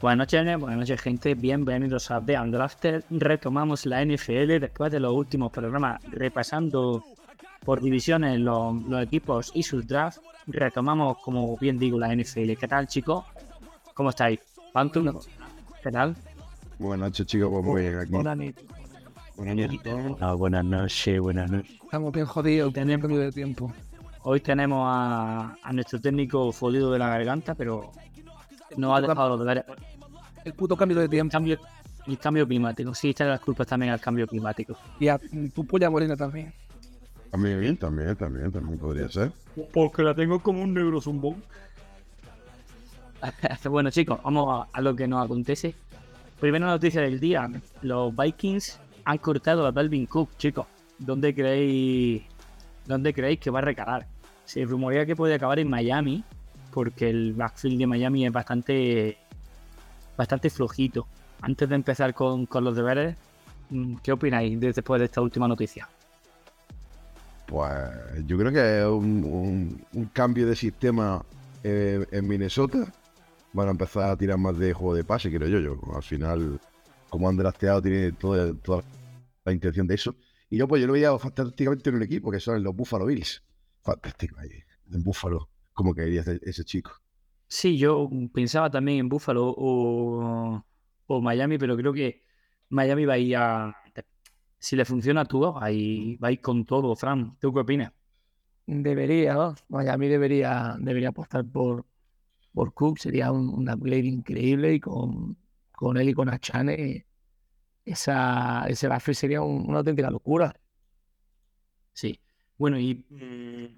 Buenas noches, buenas noches gente, bienvenidos a The Undrafted. Retomamos la NFL después de los últimos programas repasando por divisiones los, los equipos y sus drafts. Retomamos, como bien digo, la NFL. ¿Qué tal chicos? ¿Cómo estáis? Pantu, ¿qué tal? Buenas noches, chicos. Pues muy bien aquí. Buenas noches. Buenas noches a todos. Ah, buenas noches, buenas noches. Estamos bien jodidos, tenemos cambio de tiempo. Hoy tenemos a, a nuestro técnico folido de la garganta, pero no ha dejado los deberes. El puto cambio de El tiempo. cambio, el cambio climático, sí, echan las culpas también al cambio climático. Y a tu polla morena también. También, también, también, también podría ser. Porque la tengo como un negro zumbón. bueno, chicos, vamos a, a lo que nos acontece. Primera noticia del día: los Vikings han cortado a Dalvin Cook, chicos. ¿Dónde creéis, dónde creéis que va a recalar? Se rumorea que puede acabar en Miami, porque el backfield de Miami es bastante, bastante flojito. Antes de empezar con, con los deberes, mm, ¿qué opináis de- después de esta última noticia? Pues yo creo que es un, cambio de sistema eh, en Minnesota. Van a empezar a tirar más de juego de pase, creo yo. yo. Al final, como han drafteado, tiene toda, toda la intención de eso. Y yo, pues yo lo veía fantásticamente en un equipo que son los Buffalo Bills. Fantástico ahí, en Buffalo. Como que iría ese, ese chico. Sí, yo pensaba también en Buffalo o, o Miami, pero creo que Miami va a ir a. Si le funciona a Tua, va a ir, va a ir con todo, Fran. ¿Tú qué opinas? Debería, ¿no? Miami debería, debería apostar por, por Cook. Sería un, un upgrade increíble y con, con él y con Achane esa, ese backfield sería un- una auténtica locura. Sí. Bueno, y.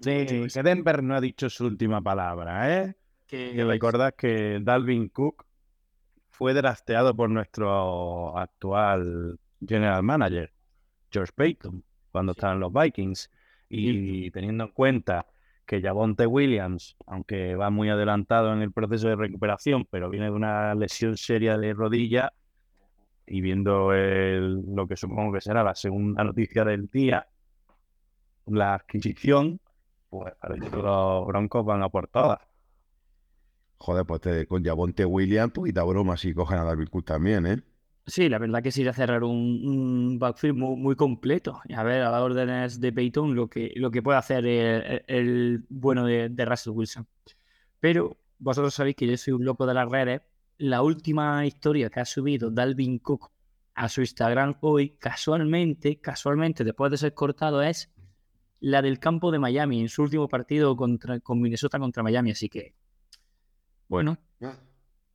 Sí, que Denver no ha dicho su última palabra, ¿eh? Que- Y recordad que Dalvin Cook fue drafteado por nuestro actual general manager, George Payton, cuando estaban los Vikings. Y teniendo en cuenta que Javonte Williams, aunque va muy adelantado en el proceso de recuperación, pero viene de una lesión seria de rodilla, y viendo el- lo que supongo que será la segunda noticia del día, la adquisición, pues parece que los Broncos van a por todas. Joder, pues te- con Javonte Williams, poquita broma si cogen a Darwin Cook también, ¿eh? Sí, la verdad que sí a cerrar un, un backfield muy, muy completo. A ver, a las órdenes de Peyton, lo que, lo que puede hacer el, bueno de, de Russell Wilson. Pero vosotros sabéis que yo soy un loco de las redes. La última historia que ha subido Dalvin Cook a su Instagram hoy, casualmente, casualmente, después de ser cortado, es la del campo de Miami, en su último partido contra, con Minnesota contra Miami. Así que, bueno,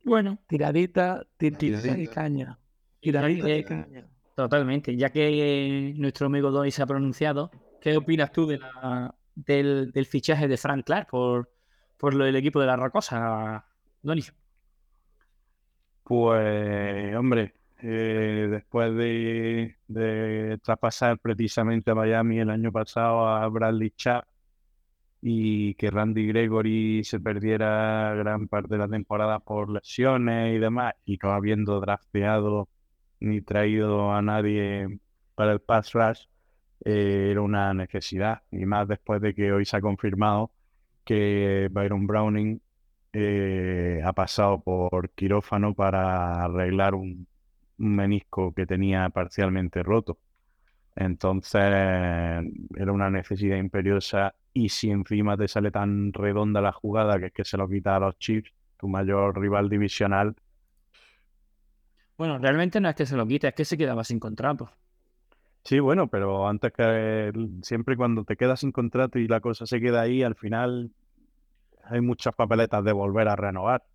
bueno. Tiradita, tir- tiradita de caña. Tiradita de caña. Totalmente. Ya que nuestro amigo Donny se ha pronunciado, ¿qué opinas tú de la- del, del fichaje de Frank Clark por, por lo del equipo de la Rocosa, Donny? Pues, hombre, eh, después de, de traspasar precisamente a Miami el año pasado a Bradley Chubb y que Randy Gregory se perdiera gran parte de la temporada por lesiones y demás, y no habiendo drafteado ni traído a nadie para el pass rush, eh, era una necesidad. Y más después de que hoy se ha confirmado que Byron Browning eh, ha pasado por quirófano para arreglar un, un menisco que tenía parcialmente roto. Entonces era una necesidad imperiosa y si encima te sale tan redonda la jugada que es que se lo quita a los Chiefs, tu mayor rival divisional, Bueno, realmente no es que se lo quite, es que se quedaba sin contrato. Sí, bueno, pero antes que siempre cuando te quedas sin contrato y la cosa se queda ahí, al final hay muchas papeletas de volver a renovar.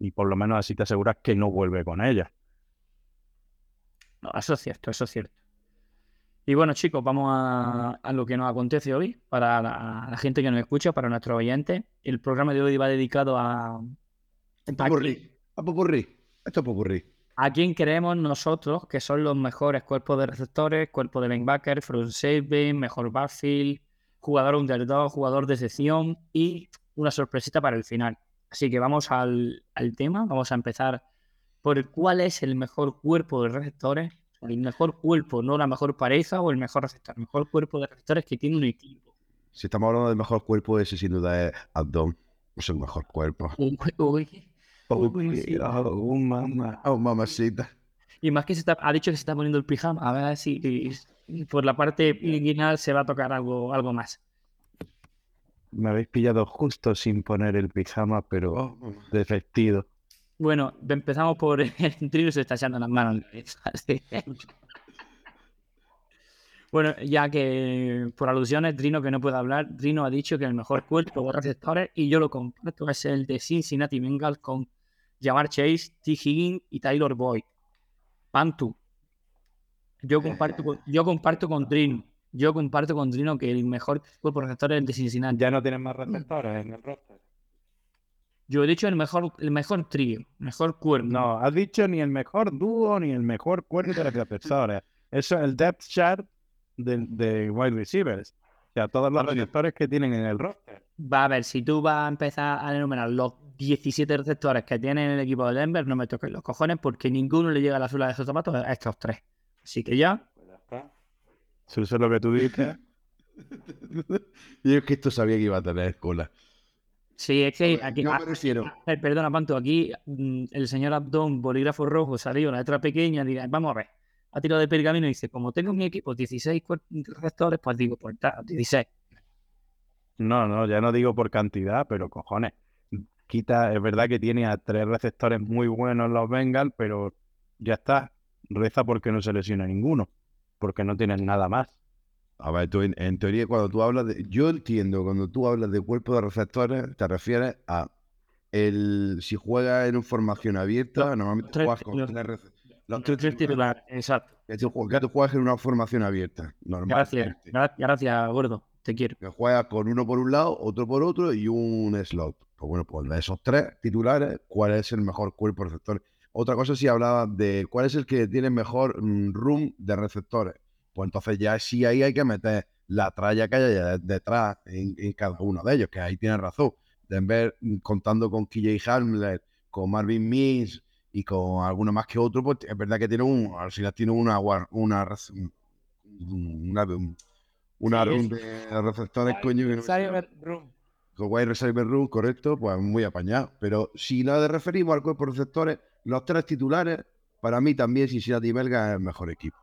y por lo menos así te aseguras que no vuelve con ella. No, eso es cierto, eso es cierto. Y bueno, chicos, vamos a, a lo que nos acontece hoy para la, la gente que nos escucha, para nuestros oyentes. El programa de hoy va dedicado a, a, Popurrí. A popurrí. Esto es popurrí. a quién creemos nosotros que son los mejores cuerpos de receptores, cuerpo de linebacker, front safety, mejor backfield, jugador underdog, jugador de sección y una sorpresita para el final. Así que vamos al, al tema. Vamos a empezar por cuál es el mejor cuerpo de receptores. El mejor cuerpo, no la mejor pareja o el mejor receptor. El mejor cuerpo de receptores que tiene un equipo. Si estamos hablando del mejor cuerpo, ese sin duda es Abdom. Es el mejor cuerpo. Uy, uy. Uy. Oh, mamá. Oh, mamacita. Y más que se está, ha dicho que se está poniendo el pijama. A ver si por la parte inguinal se va a tocar algo, algo más. Me habéis pillado justo sin poner el pijama, pero Oh, mamá. Bueno, empezamos por el trío se está echando las manos. sí. Bueno, ya que por alusiones, Drino que no puede hablar, Drino ha dicho que el mejor cuerpo de receptores, y yo lo comparto, es el de Cincinnati Bengals con Jamar Chase, T. Higgins y Taylor Boyd. Pantu. Yo comparto, con- yo comparto con Drino. Yo comparto con Drino que el mejor cuerpo de receptores es el de Cincinnati. Ya no tienen más receptores en el roster. Yo he dicho el mejor, el mejor trío, mejor cuerpo. No, has dicho ni el mejor dúo ni el mejor cuerpo de receptores. Eso es el depth chart de, de wide receivers. O sea, todos los receptores que tienen en el roster. Va a ver, si tú vas a empezar a enumerar los 17 receptores que tienen el equipo de Denver, no me toques los cojones porque ninguno le llega a la suela de esos zapatos a estos tres. Así que ya, Eso es lo que tú dices. Yo es que esto sabía que iba a tener cola. Sí, es que aquí. Yo ah, me refiero. perdona, Panto, aquí mm, el señor Abdón, bolígrafo rojo, salió una letra pequeña, diga, vamos a ver, ha tirado de pergamino y dice, como tengo en mi equipo 16 cuer- receptores, pues digo, pues está, 16. No, no, ya no digo por cantidad, pero cojones. Quita, es verdad que tiene a tres receptores muy buenos los Bengals, pero ya está. Reza porque no se lesiona ninguno. Porque no tienen nada más. A ver, tú en, en teoría, cuando tú hablas de. Yo entiendo, cuando tú hablas de cuerpo de receptores, te refieres a. El, si juegas en una formación abierta, normalmente tres- juegas con los- tres Los tres titulares, exacto. Que tú, que tú juegas en una formación abierta, Gracias, normalmente. gracias, gordo, te quiero. Que juegas con uno por un lado, otro por otro y un slot. Pues bueno, pues de esos tres titulares, ¿cuál es el mejor cuerpo de receptores? Otra cosa si hablaba de cuál es el que tiene mejor mm, room de receptores. Pues entonces ya sí ahí hay que meter la tralla que haya de- detrás en, en cada uno de ellos, que ahí tiene razón. Denver, mm, contando con KJ Hamler, con Marvin Mims y con alguno más que otro, pues es verdad que tiene un, al final tiene una, una, res- un- una, una Sí, room de receptores, coño, que no. Con wide receiver room, correcto, pues muy apañado. Pero si nos referimos al cuerpo de receptores, los tres titulares, para mí también Cincinnati Belga es el mejor equipo.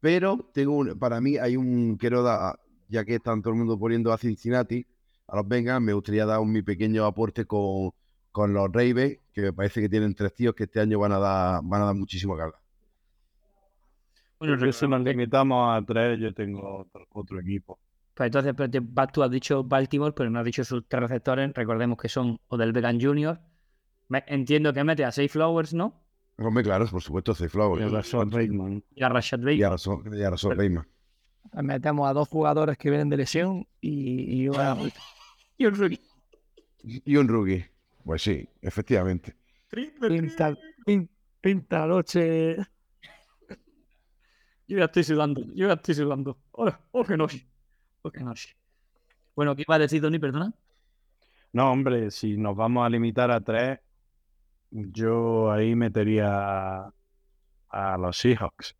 Pero tengo un, para mí hay un, quiero dar, ya que está todo el mundo poniendo a Cincinnati, a los Bengals, me gustaría dar un, mi pequeño aporte con, con los Ravens, que me parece que tienen tres tíos que este año van a dar, van a dar muchísimo hablar. Bueno, Yo si nos limitamos a tres, yo tengo otro, otro equipo. Pues entonces, pero te- tú has dicho Baltimore, pero no has dicho sus tres receptores. Recordemos que son Odell Beckham Jr. Me- entiendo que mete a Safe Flowers, ¿no? Hombre, claro, por supuesto, Flower. Y el Rashad Bateman. Y a Rashad Y Bateman. ahora ahora. Metemos a dos jugadores que vienen de lesión y, y una- Y un rookie. Y un rookie. Pues sí, efectivamente. pinta, pin- pinta la noche. Yo ya estoy sudando, yo ya estoy sudando. Oh, oh, que noche. Oh, que. Bueno, ¿qué iba a decir, Tony? Perdona. No, hombre, si nos vamos a limitar a tres, yo ahí metería a, a los Seahawks.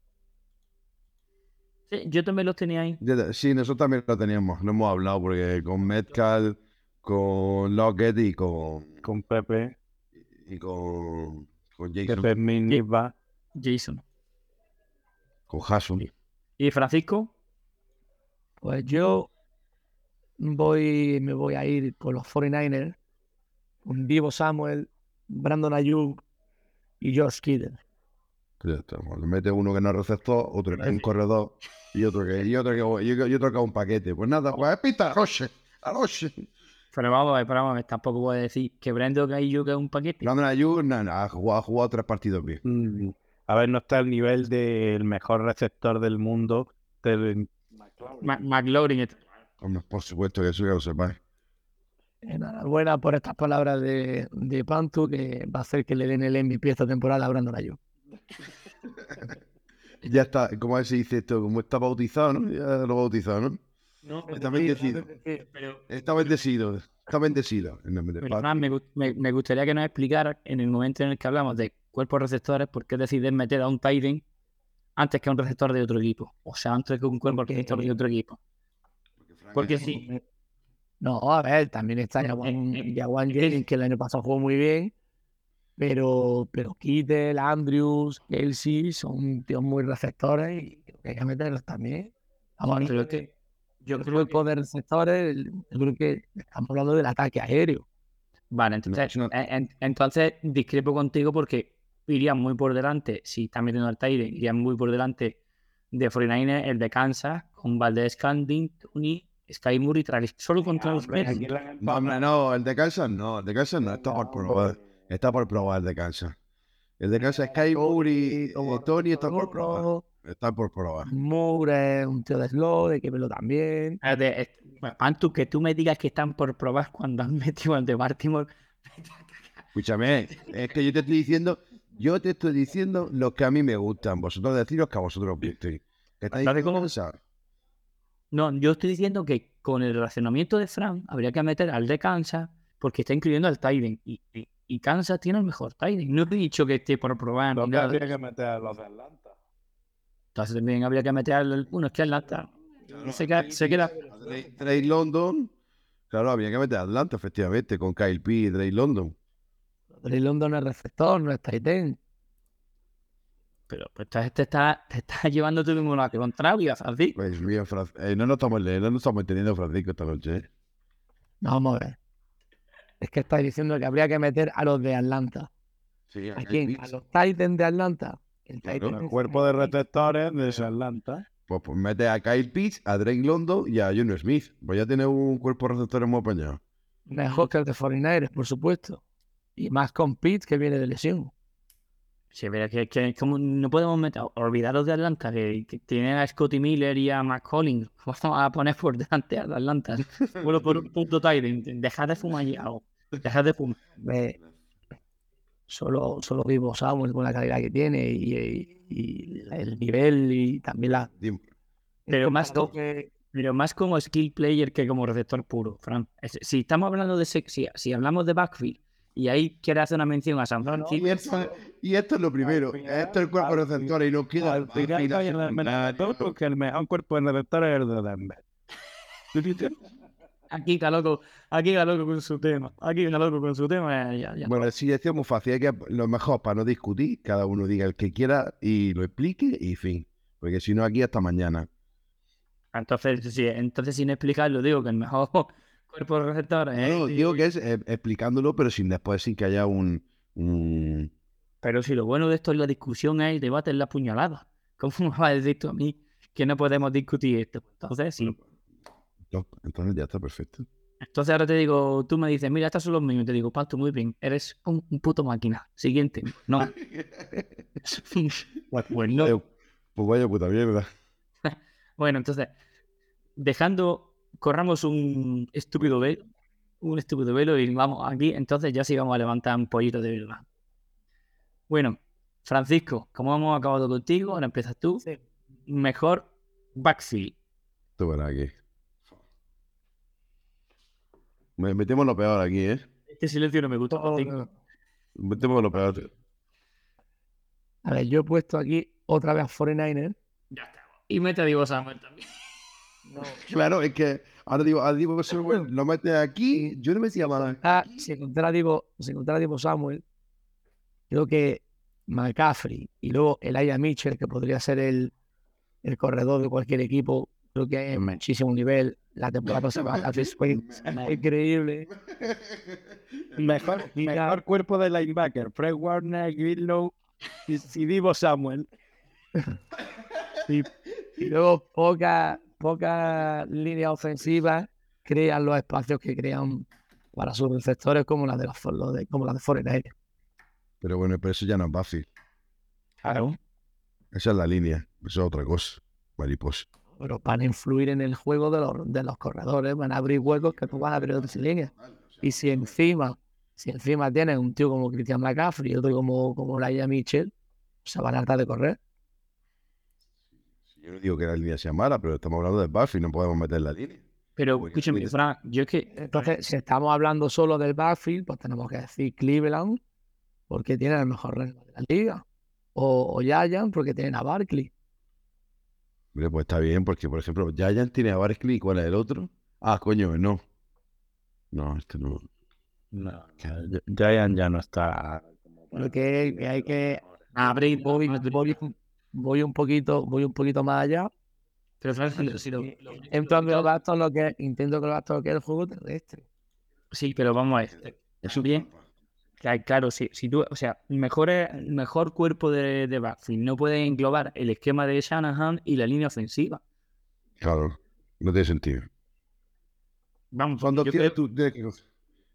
Sí, yo también los tenía ahí. Sí, nosotros también lo teníamos, lo hemos hablado, porque con Metcalf, con Lockett y con, Con Pepe, y con, con Jason, Pepe Mini va. Jason. con Hasson. ¿Y Francisco? Pues yo voy, me voy a ir con los 49ers, con Vivo Samuel, Brandon Ayuk y George Kittle. Ya está, bueno, mete uno que no es receptor, otro que es un corredor y otro que, y otro que, y otro que es un paquete. Pues nada, pues pita a Roche, a Roche. Pero vamos a ver, pero vamos a tampoco puedo decir que Brandon Ayuk es un paquete. Brandon Ayuk no, no, ha, jugado, ha jugado tres partidos bien. Mm, A ver, no está al nivel del mejor receptor del mundo. Del... Ma- McLaurin por supuesto que eso ya lo sepáis. Enhorabuena por estas palabras de, de Pantu, que va a hacer que le den el MVP esta temporada a Brandon Ayuk. Ya está, ¿cómo se dice esto? Como está bautizado, ¿no? Ya lo bautizado, ¿no? Está bendecido. Pero, Está bendecido. Está bendecido. En nombre del pero. Fran, me, me- me gustaría que nos explicara en el momento en el que hablamos de cuerpos receptores, por qué decides meter a un end antes que a un receptor de otro equipo. O sea, antes que un cuerpo Porque- receptor de otro equipo. Porque sí. No, a ver, también está Jawan, Jawan Jennings, que el año pasado jugó muy bien, pero, pero Kittel, Andrews, Kelsey son tíos muy receptores y hay que meterlos también. Que yo el creo que... de receptores, el- yo creo que estamos hablando del ataque aéreo. Vale, entonces, no. en- en- entonces discrepo contigo porque iría muy por delante, si está metiendo al Tyre, iría muy por delante de 49ers, el de Kansas, con Valdez Scandin, Tony, Sky Moore y Travis. Solo contra los Bears. No, hombre, no, el de Kansas no, el de Kansas no, está por probar. Está por probar el de Kansas. El de Kansas, Sky Moore y eh, Tony está por probar. Está por probar. Moore es un tío de slow, de que velo también. Espérate, es- bueno, Pantu, que tú me digas que están por probar cuando han metido al de Baltimore. Escúchame, es que yo te estoy diciendo, yo te estoy diciendo lo que a mí me gustan. Vosotros deciros que a vosotros os. ¿Qué estáis Dale, diciendo ¿cómo? Kansas? No, yo estoy diciendo que con el racionamiento de Frank habría que meter al de Kansas porque está incluyendo al Tyden y, y, y Kansas tiene el mejor Tyden. No he dicho que esté por probar ni ¿Dónde nada. habría que meter a los de Atlanta? Entonces también habría que meter al. Bueno, es que Atlanta se queda. Se queda Drake- Drake London. Claro, había que meter a Atlanta, efectivamente, con Kyle P y Drake London. Drake London es receptor, no es end. Pero pues te, está, te está llevando tú mismo la contraria, así. Pues mira, Fran- eh, no nos estamos leyendo, no nos estamos entendiendo, Francisco, esta noche. ¿eh? No, vamos a ver. Es que estáis diciendo que habría que meter a los de Atlanta. Sí, ¿A quién? ¿A los Titans de Atlanta? El Claro. Titan El cuerpo de receptores de Atlanta. Pues, pues mete a Kyle Pitts, a Drake London y a Junior Smith. Pues ya tiene un cuerpo de receptores muy apañado. Mejor que el de 49ers, por supuesto. Y más con Pitt que viene de lesión. Sí, pero que, que como no podemos meter, olvidaros de Atlanta, que, que tienen a Scotty Miller y a McCollin. Vamos a poner por delante a Atlanta. Solo por un punto Tyrant. Dejad de fumar ya. o Dejad de fumar. Ve, Solo, solo vivo Samuel con la calidad que tiene y, y- y el nivel y también la. Pero más contacto que- Pero más como skill player que como receptor puro, Fran. Es- Si estamos hablando de sex, si, si hablamos de backfield y ahí quiere hacer una mención a San Francisco, Y esto, y esto es lo primero. Esto es el cuerpo de receptores y nos queda. Al final final- hay el menor, porque el mejor cuerpo de receptores es el de Denver. aquí está loco, aquí está loco con su tema, aquí está loco con su tema, ya, ya. Bueno, sí, es muy fácil. Hay que, lo mejor para no discutir, cada uno diga el que quiera y lo explique y fin. Porque si no, aquí hasta mañana. Entonces, sí, entonces sin explicarlo, digo que el mejor cuerpo de receptores es- No, digo que es eh, explicándolo, pero sin después, sin que haya un. un- Pero si lo bueno de esto es la discusión, es el debate, es la puñalada. ¿Cómo me vas a decir tú a mí que no podemos discutir esto? Entonces, sí. No, entonces ya está perfecto. Entonces ahora te digo, tú me dices, mira, estos son los míos. Te digo, Pato, muy bien, eres un, un puto máquina. Siguiente. No. pues no. Eh, Pues vaya puta mierda. Bueno, entonces, dejando, corramos un estúpido velo, un estúpido velo y vamos aquí, entonces ya sí vamos a levantar un pollito de verdad. Bueno, Francisco, como hemos acabado contigo, ahora empiezas tú. Mejor backfield. Verá aquí. Me- Metemos lo peor aquí, ¿eh? Este silencio no me gusta. Francisco. Metemos lo peor. A ver, yo he puesto aquí otra vez a 49ers. Ya está. Y mete a Diego Samuel también. Claro, es que ahora digo, ahora digo Samuel lo mete aquí. Yo no me decía mal. Ah, si encontrara Divo, si encontrara Divo Samuel, creo que McCaffrey y luego Elijah Mitchell, que podría ser el, el corredor de cualquier equipo, creo que hay muchísimo nivel. La temporada pasada la fue increíble. Mejor, mejor cuerpo de linebacker. Fred Warner, Greenlow y, y Divo Samuel. Y, y luego poca, poca línea ofensiva crean los espacios que crean para sus receptores como la de los, los de, como la de 49ers. Pero bueno, pero eso ya no es Buffy. Claro. Esa es la línea. Eso es otra cosa. Mariposa. Pero van a influir en el juego de los, de los corredores, van a abrir huecos que tú vas a abrir otras líneas. Y si encima, si encima tienes un tío como Christian McCaffrey y otro como, como Laia Mitchell, se van a hartar de correr. Yo no digo que la línea sea mala, pero estamos hablando de Buffy, no podemos meter la línea. Pero Porque escúchame, mira- Fran, yo es que Entonces, si estamos hablando solo del backfield, pues tenemos que decir Cleveland porque tiene el mejor ritmo de la liga. O, o Giants porque tienen a Barkley. Hombre, pues está bien, porque por ejemplo, Giant tiene a Barkley, ¿cuál es el otro? Ah, coño, no. No, este no. No, Giant ya no está. Porque que hay que abrir, voy, voy, voy un poquito, voy un poquito más allá. pero Fran, si lo- si lo- lo- Entro que lo gasto lo que intento que lo gasto lo que es el juego terrestre. sí, pero vamos a ver. Eso Bien. Cla- Claro, si, si tú, o sea, mejor, el mejor cuerpo de, de backfield no puede englobar el esquema de Shanahan y la línea ofensiva. Claro, no tiene sentido. Vamos, Son dos yo tíos, creo- tú tienes que...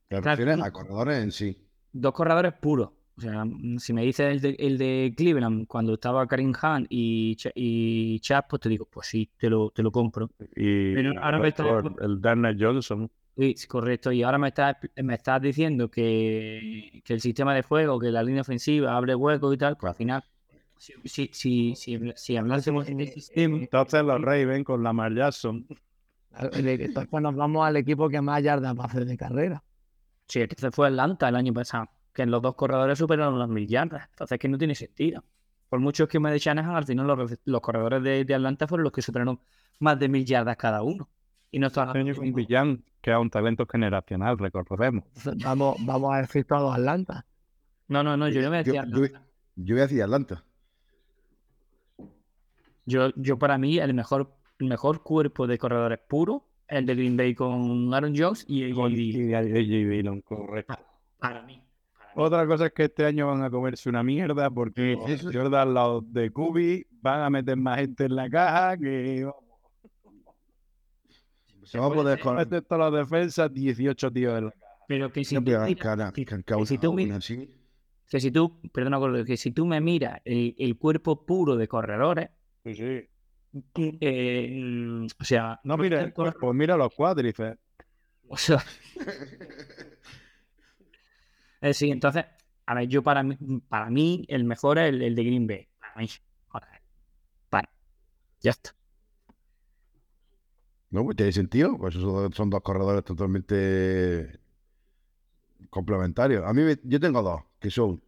Claro, a corredores en sí. dos corredores puros. O sea, mm, si me dices el de, el de Cleveland cuando estaba Karim Hunt y, Ch- y Chap, pues te digo, pues sí, te lo, te lo compro. Y Pero ahora me está- el Darnell Johnson. Sí, sí, correcto. Y ahora me estás, me estás diciendo que, que el sistema de juego, que la línea ofensiva abre huecos y tal, pues al final, si, si, si, si, si hablásemos de sistema, Entonces los Ravens con Lamar Jackson. Entonces nos vamos al equipo que más yardas va a hacer de carrera. sí, este fue Atlanta el año pasado, que en los dos corredores superaron las mil yardas. Entonces es que no tiene sentido. Por mucho esquema de Shanahan, al final los, los corredores de, de Atlanta fueron los que superaron más de mil yardas cada uno. Y no está año con Villan, que es un talento generacional, recordemos. Entonces, vamos, vamos a decir todos Atlanta. No, no, no, yo no me Yo, decía. yo, yo voy a decir Atlanta. Yo, yo para mí, el mejor, el mejor cuerpo de corredores puro es el de Green Bay con Aaron Jones y, y- y AJ Dillon, correcto. para mí. Otra cosa es que este año van a comerse una mierda porque Eso- Jordan, los de Kubi, van a meter más gente en la caja que Se va a poder van a meter todas las defensas, 18 tíos en la caja. Pero que si, Siempre tú, cara, que- si tú una que si tú, perdona, que si tú me miras el, el cuerpo puro de corredores, Sí, sí. eh, o sea, No, mira el cuerpo, mira los cuádriceps. O sea. Eh, sí, entonces, a ver, yo para mí, para mí el mejor es el, el de Green Bay. Para mí. Para. Ya está. No, pues tiene sentido. Pues son, son dos corredores totalmente complementarios. A mí, me- yo tengo dos, que son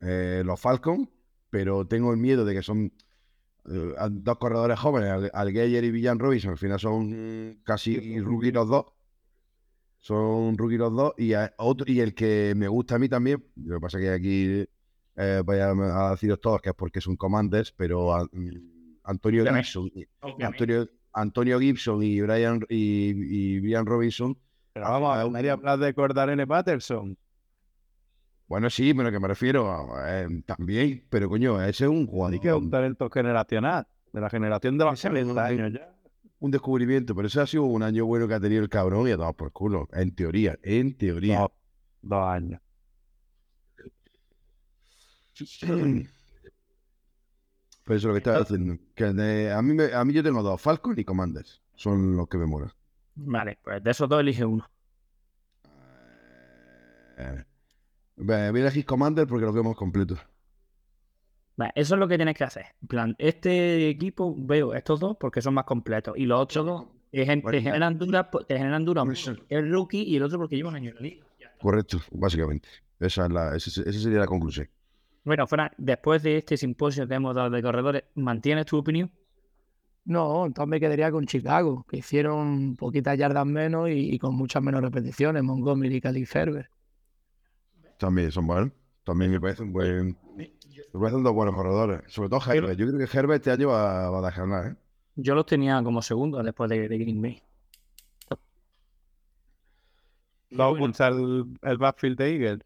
eh, los Falcons, pero tengo el miedo de que son eh, dos corredores jóvenes, Al- Alguer y Villan Robinson. Al final son casi rookie los dos. Son rookie los dos. Y, a- otro, y el que me gusta a mí también, lo que pasa que aquí eh, voy a, deciros todos que es porque son commanders, pero a- mm, Antonio. Gibson, Antonio, Antonio Gibson y Brian y, y Brian Robinson. Pero vamos, Ah, a nadie hablar de Cordarene Patterson. Bueno, sí, pero que me refiero eh, también, pero coño, ese es un Y que es un jugador, talento generacional, de la generación de los Ese es 70 un- años ya. Un descubrimiento, pero ese ha sido un año bueno que ha tenido el cabrón y a tomar por culo, en teoría, en teoría. Dos, dos años. Pero eso es lo que estaba diciendo. Que de- a, mí me- a mí yo tengo dos, Falcon y Commanders. Son los que me molan. Vale, pues de esos dos elige uno. Eh, voy a elegir Commander porque los vemos completos. Vale, eso es lo que tienes que hacer. En plan, este equipo veo estos dos porque son más completos. Y los otros dos te Bueno. generan dudas, te generan dudas. El rookie y el otro porque lleva un año en la liga. Correcto, básicamente. Esa, es la, esa, esa sería la conclusión. Bueno, Fran, después de este simposio que hemos dado de corredores, ¿mantienes tu opinión? No, entonces me quedaría con Chicago, que hicieron poquitas yardas menos y, y con muchas menos repeticiones, Montgomery y Cali Ferber. También son buenos. También me parecen buen. Me parecen dos buenos corredores. Sobre todo Herbert. Yo creo que Herbert este año va, va a dejar nada, ¿eh? Yo los tenía como segundos después de, de Green Bay. ¿Va a ocultar el, el backfield de Eagles?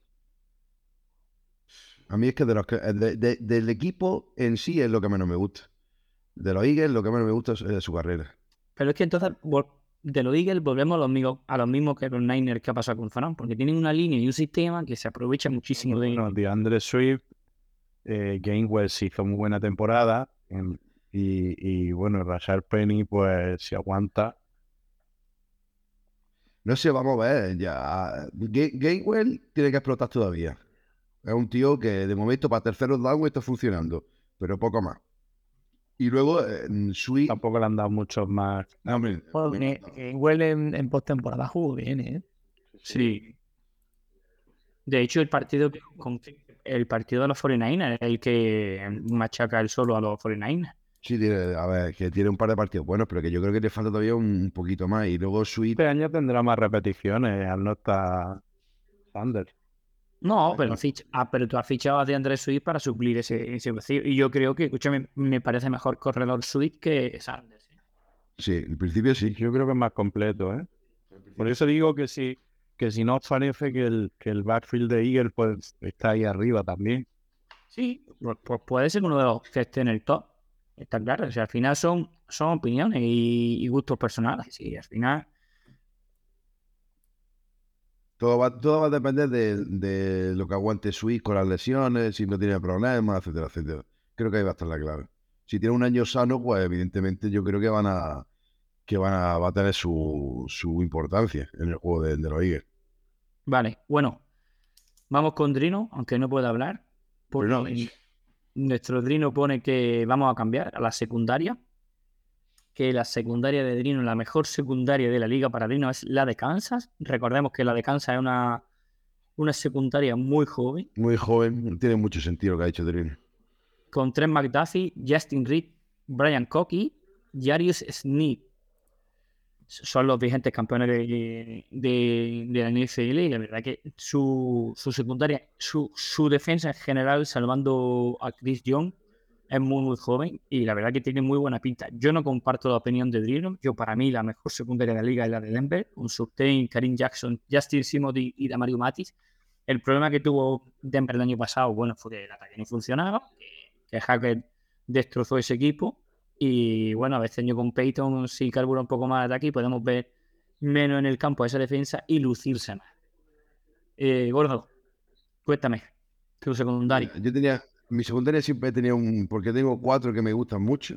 A mí es que de los que, de- de- del equipo en sí es lo que menos me gusta. De los Eagles, lo que menos me gusta es, es su carrera. Pero es que entonces de los Eagles volvemos a los mismos, a los mismos que los Niners que ha pasado con Farán, porque tienen una línea y un sistema que se aprovecha muchísimo de Bueno, de Andre Swift, eh, Gainwell se hizo muy buena temporada. em, y, y bueno, Rashard Penny, pues si aguanta. No sé, vamos a ver. Ya. Ga- Gainwell tiene que explotar todavía. Es un tío que de momento para terceros down está funcionando, pero poco más. Y luego eh, Sweet. Tampoco le han dado muchos más. Bueno, igual en, en postemporada jugó bien, ¿eh? Sí. De hecho, el partido que- con el partido de los 49ers es el que machaca el solo a los 49ers. Sí, tiene, a ver, que tiene un par de partidos buenos, pero que yo creo que le falta todavía un, un poquito más. Y luego Sweet. Este año tendrá más repeticiones al no estar Sanders. No, pero, ficha- ah, pero tú has fichado a DeAndre Swift para suplir ese, ese vacío. Y yo creo que, escúchame, me parece mejor corredor Swift que Sanders. ¿eh? Sí, en principio sí. Yo creo que es más completo, ¿eh? Por eso digo que si, que si no os parece que el, que el backfield de Eagle pues está ahí arriba también. Sí, pues, pues puede ser uno de los que esté en el top. Está claro. O sea, al final son, son opiniones y, y gustos personales. Y al final, Todo va, todo va a depender de, de lo que aguante Sweet con las lesiones, si no tiene problemas, etcétera, etcétera. Creo que ahí va a estar la clave. Si tiene un año sano, pues evidentemente yo creo que van a que van a, va a tener su, su importancia en el juego de, de los Eagles. vale. Bueno, vamos con Drino, aunque no pueda hablar. Porque nuestro Drino pone que vamos a cambiar a la secundaria. Que la secundaria de Drino, la mejor secundaria de la liga para Drino es la de Kansas. Recordemos que la de Kansas es una, una secundaria muy joven. Muy joven, tiene mucho sentido lo que ha dicho Drino. con Trent McDuffie, Justin Reed, Brian Cocky, Jarius Sneed. Son los vigentes campeones de, de- de la NFL y la verdad que su, su secundaria, su, su defensa en general, salvando a Chris Young, es muy, muy joven y la verdad que tiene muy buena pinta. Yo no comparto la opinión de Drino. Yo, para mí, la mejor secundaria de la liga es la de Denver, con Surtain, Karim Jackson, Justin Simmons y, Damario Matis. El problema que tuvo Denver el año pasado, bueno, fue que el ataque no funcionaba, que, Hackett destrozó ese equipo. Y bueno, a veces año con Peyton, si carbura un poco más de ataque, podemos ver menos en el campo esa defensa y lucirse más. Eh, Gordo, cuéntame, tu secundario. Yo tenía, mi secundaria siempre he tenido un, porque tengo cuatro que me gustan mucho.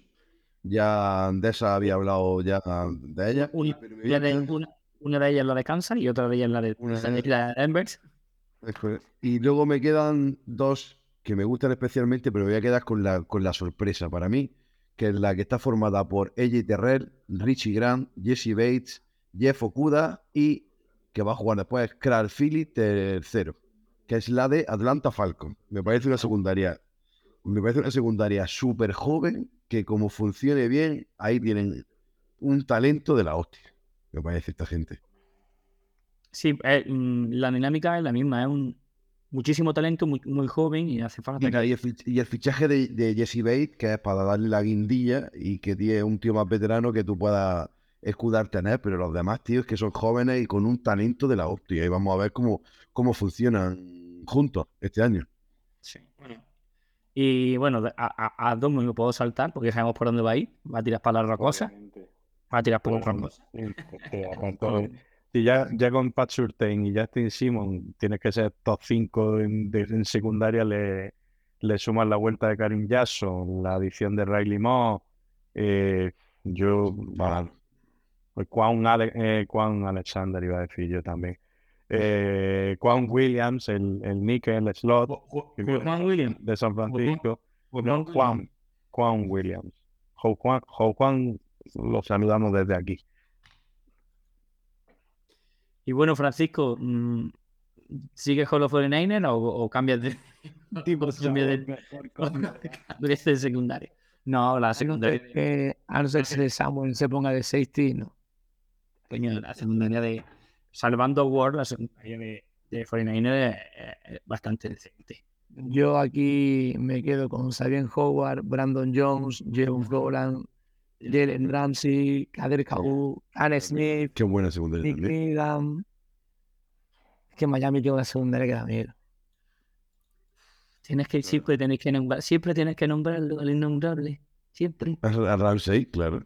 Ya de esa había hablado ya de ella. Una, de, quedar- una- una de ellas es la de Kansas y otra de ellas es la de, Una la de- es. Y luego me quedan dos que me gustan especialmente, pero me voy a quedar con la, con la sorpresa para mí, que es la que está formada por AJ Terrell, Richie Grant, Jesse Bates, Jeff Okuda y que va a jugar después Kral Philly tercero, que es la de Atlanta Falcon. Me parece una secundaria, me parece una secundaria súper joven, que como funcione bien, ahí tienen un talento de la hostia, me parece esta gente. Sí, eh, mm, la dinámica es la misma, es un muchísimo talento, muy, muy joven y hace falta que- nada, y el, fich- y el fichaje de, de Jesse Bates, que es para darle la guindilla y que tiene un tío más veterano que tú puedas escudarte en él, pero los demás tíos que son jóvenes y con un talento de la hostia. Y vamos a ver cómo, cómo funcionan juntos este año. Bueno. Y bueno, a, a, a dos me lo puedo saltar porque sabemos por dónde va a ir. Va a tirar para la rocosa. Va a tirar por porque aparte, si ya, ya con Pat Surtain y Justin Simon tienes que ser top 5 en, de- en secundaria, le, le sumas la vuelta de Karim Jackson, la adición de Riley Moss, eh, yo, Vale. pues, Ale- eh, Quan Alexander iba a decir yo también. Eh, Quan Williams, el, el Nickel, el slot Juan Williams. de San Francisco. Juan No, Williams. Juan, Juan Williams. Ho Juan, Ho Juan, lo saludamos desde aquí. Y bueno, Francisco, mm, ¿sigues con los 49ers o, o cambias de tipo cambias de, de secundaria? No, la secundaria, a no ser que Samuel se ponga de safety, no. coño, la secundaria de salvando Ward, la secundaria de, de 49ers es, es bastante decente. Yo aquí me quedo con Sabien Howard, Brandon Jones, Jalen Rowland, Jalen Ramsey, Kader Kabu, Anne Smith, Qué buena secundaria Nick. Needham. Es que Miami tiene una secundaria que da miedo. Tienes que, siempre tienes que nombrar, siempre tienes que nombrarlo, el innombrable. Siempre. A a Ramsey, claro.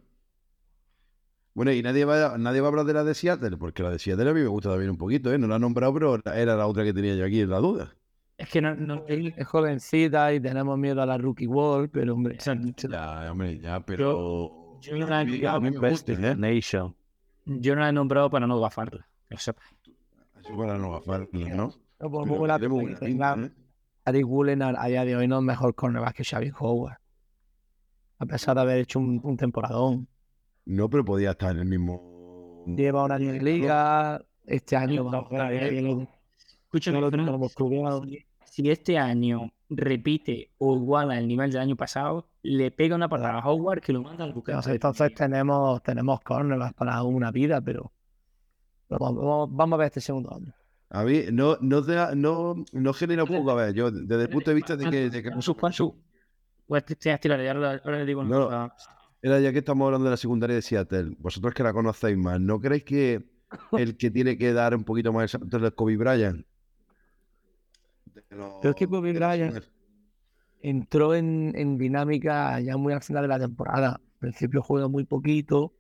Bueno, y nadie va, nadie va a hablar de la de Seattle, porque la de Seattle a mí me gusta también un poquito, ¿eh? No la han nombrado, pero era la otra que tenía yo aquí en la duda. Es que no, no- Es jovencita y tenemos miedo a la rookie wall, pero hombre, Ya, hombre, ya, pero. yo no la he gusta, ¿eh? Yo no la he nombrado para no gafarla. que lo sepa. Para no gafarla, ¿no? no por que tenga, pinta, ¿eh? A, día de hoy no es mejor cornerback que Xavi Howard. A pesar de haber hecho un, un temporadón. No, pero podía estar en el mismo. Lleva un año en liga. Este año No, vamos a ver, lo- Escúchame, no lo si este año repite o iguala el nivel del año pasado, le pega una patada a Howard que lo manda al buque. Entonces, entonces tenemos, tenemos cornerbacks para una vida, pero vamos, a ver este segundo año. A mí no, no, no, no genera un poco, a ver, yo desde el punto de vista de que, de que Su, su. Pues ahora, ahora le digo No. Era ya que estamos hablando de la secundaria de Seattle, vosotros que la conocéis más, ¿no creéis que el que tiene que dar un poquito más el salto es Kobe Bryant? Los- Pero es que Kobe Bryant entró en, en dinámica ya muy al final de la temporada. Al principio juega muy poquito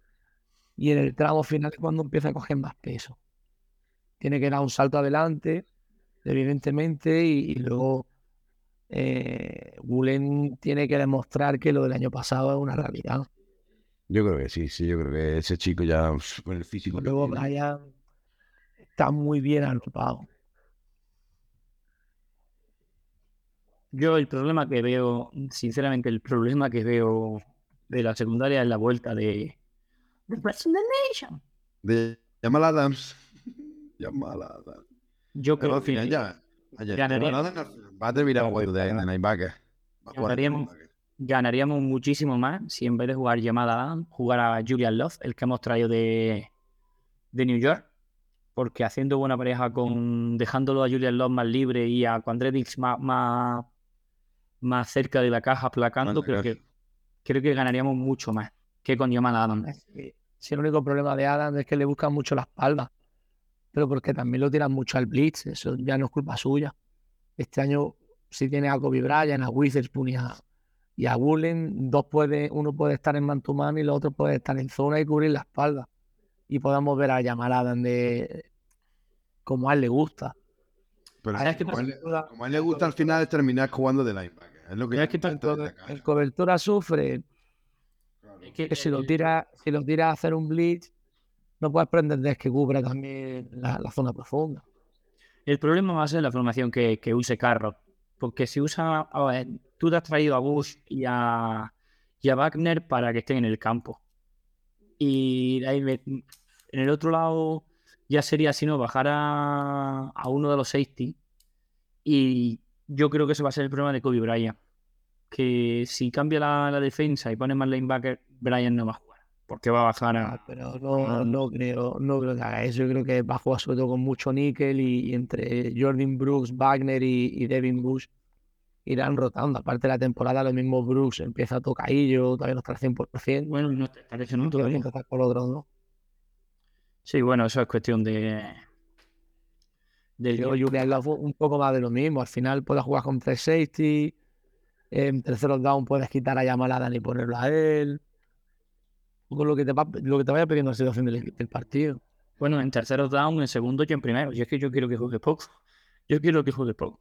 y en el tramo final es cuando empieza a coger más peso. Tiene que dar un salto adelante, evidentemente, y, y luego eh, Gulen tiene que demostrar que lo del año pasado es una realidad. Yo creo que sí, sí, yo creo que ese chico ya con el físico. que Luego tiene. Brian está muy bien agrupado. Yo el problema que veo, sinceramente, el problema que veo de la secundaria es la vuelta de... The President Nation. De Jamal Adams. Jamal Adams. Yo Pero creo al final que ya. Ganaríamos- ganaríamos muchísimo más si en vez de jugar llamada Adam, jugara Julian Love, el que hemos traído de, de New York. Porque haciendo buena pareja con. dejándolo a Julian Love más libre y a Quandredix más, más, más cerca de la caja, aplacando, Más creo que, creo que ganaríamos mucho más que con. Es que, Si el único problema de Adam es que le buscan mucho la espalda, pero porque también lo tiran mucho al blitz, eso ya no es culpa suya. Este año, si tiene a Kobe Bryant, a Witherspoon y a, y a Woolen, dos puede, uno puede estar en man to man y el otro puede estar en zona y cubrir la espalda. Y podemos ver a Jamal Adam de como a él le gusta. Pero ¿Sabes qué como, a él, pasa? como a él le gusta al final es terminar jugando de linebacker. Es lo que ¿Sabes qué pasa? intenta destacar. En cobertura sufre, Es que que si lo el- tira, si lo tira a hacer un blitz, no puedes pretender que cubra también la, la zona profunda. El problema va a ser la formación que, use Carro. Porque si usa. tú te has traído a Bush y a, Wagner para que estén en el campo. Y ahí en el otro lado ya sería, si no, bajar a, uno de los safety. Y yo creo que ese va a ser el problema de Kobe Bryant. Que si cambia la, defensa y pone más linebacker, Bryant no va a. Porque va a bajar a. Ah, pero no, no creo, no creo que haga eso. Yo creo que va a jugar sobre todo con mucho níquel y, y entre Jordan Brooks, Wagner y, y Devin Bush irán rotando. Aparte de la temporada, lo mismo Brooks empieza a tocaillo, todavía no está al 100%. Bueno, no te parece, ¿no? Todavía empezar con los otros. Sí, bueno, eso es cuestión de. del Yo. Julian Love, un poco más de lo mismo. Al final puedes jugar con tres safety. En terceros down puedes quitar a Jamal Adams y ponerlo a él. Poco lo que te, va, lo que te vaya pidiendo la situación del, partido. Bueno, en terceros down, en segundo y en primero. Y es que yo quiero que juegue poco. Yo quiero que juegue poco.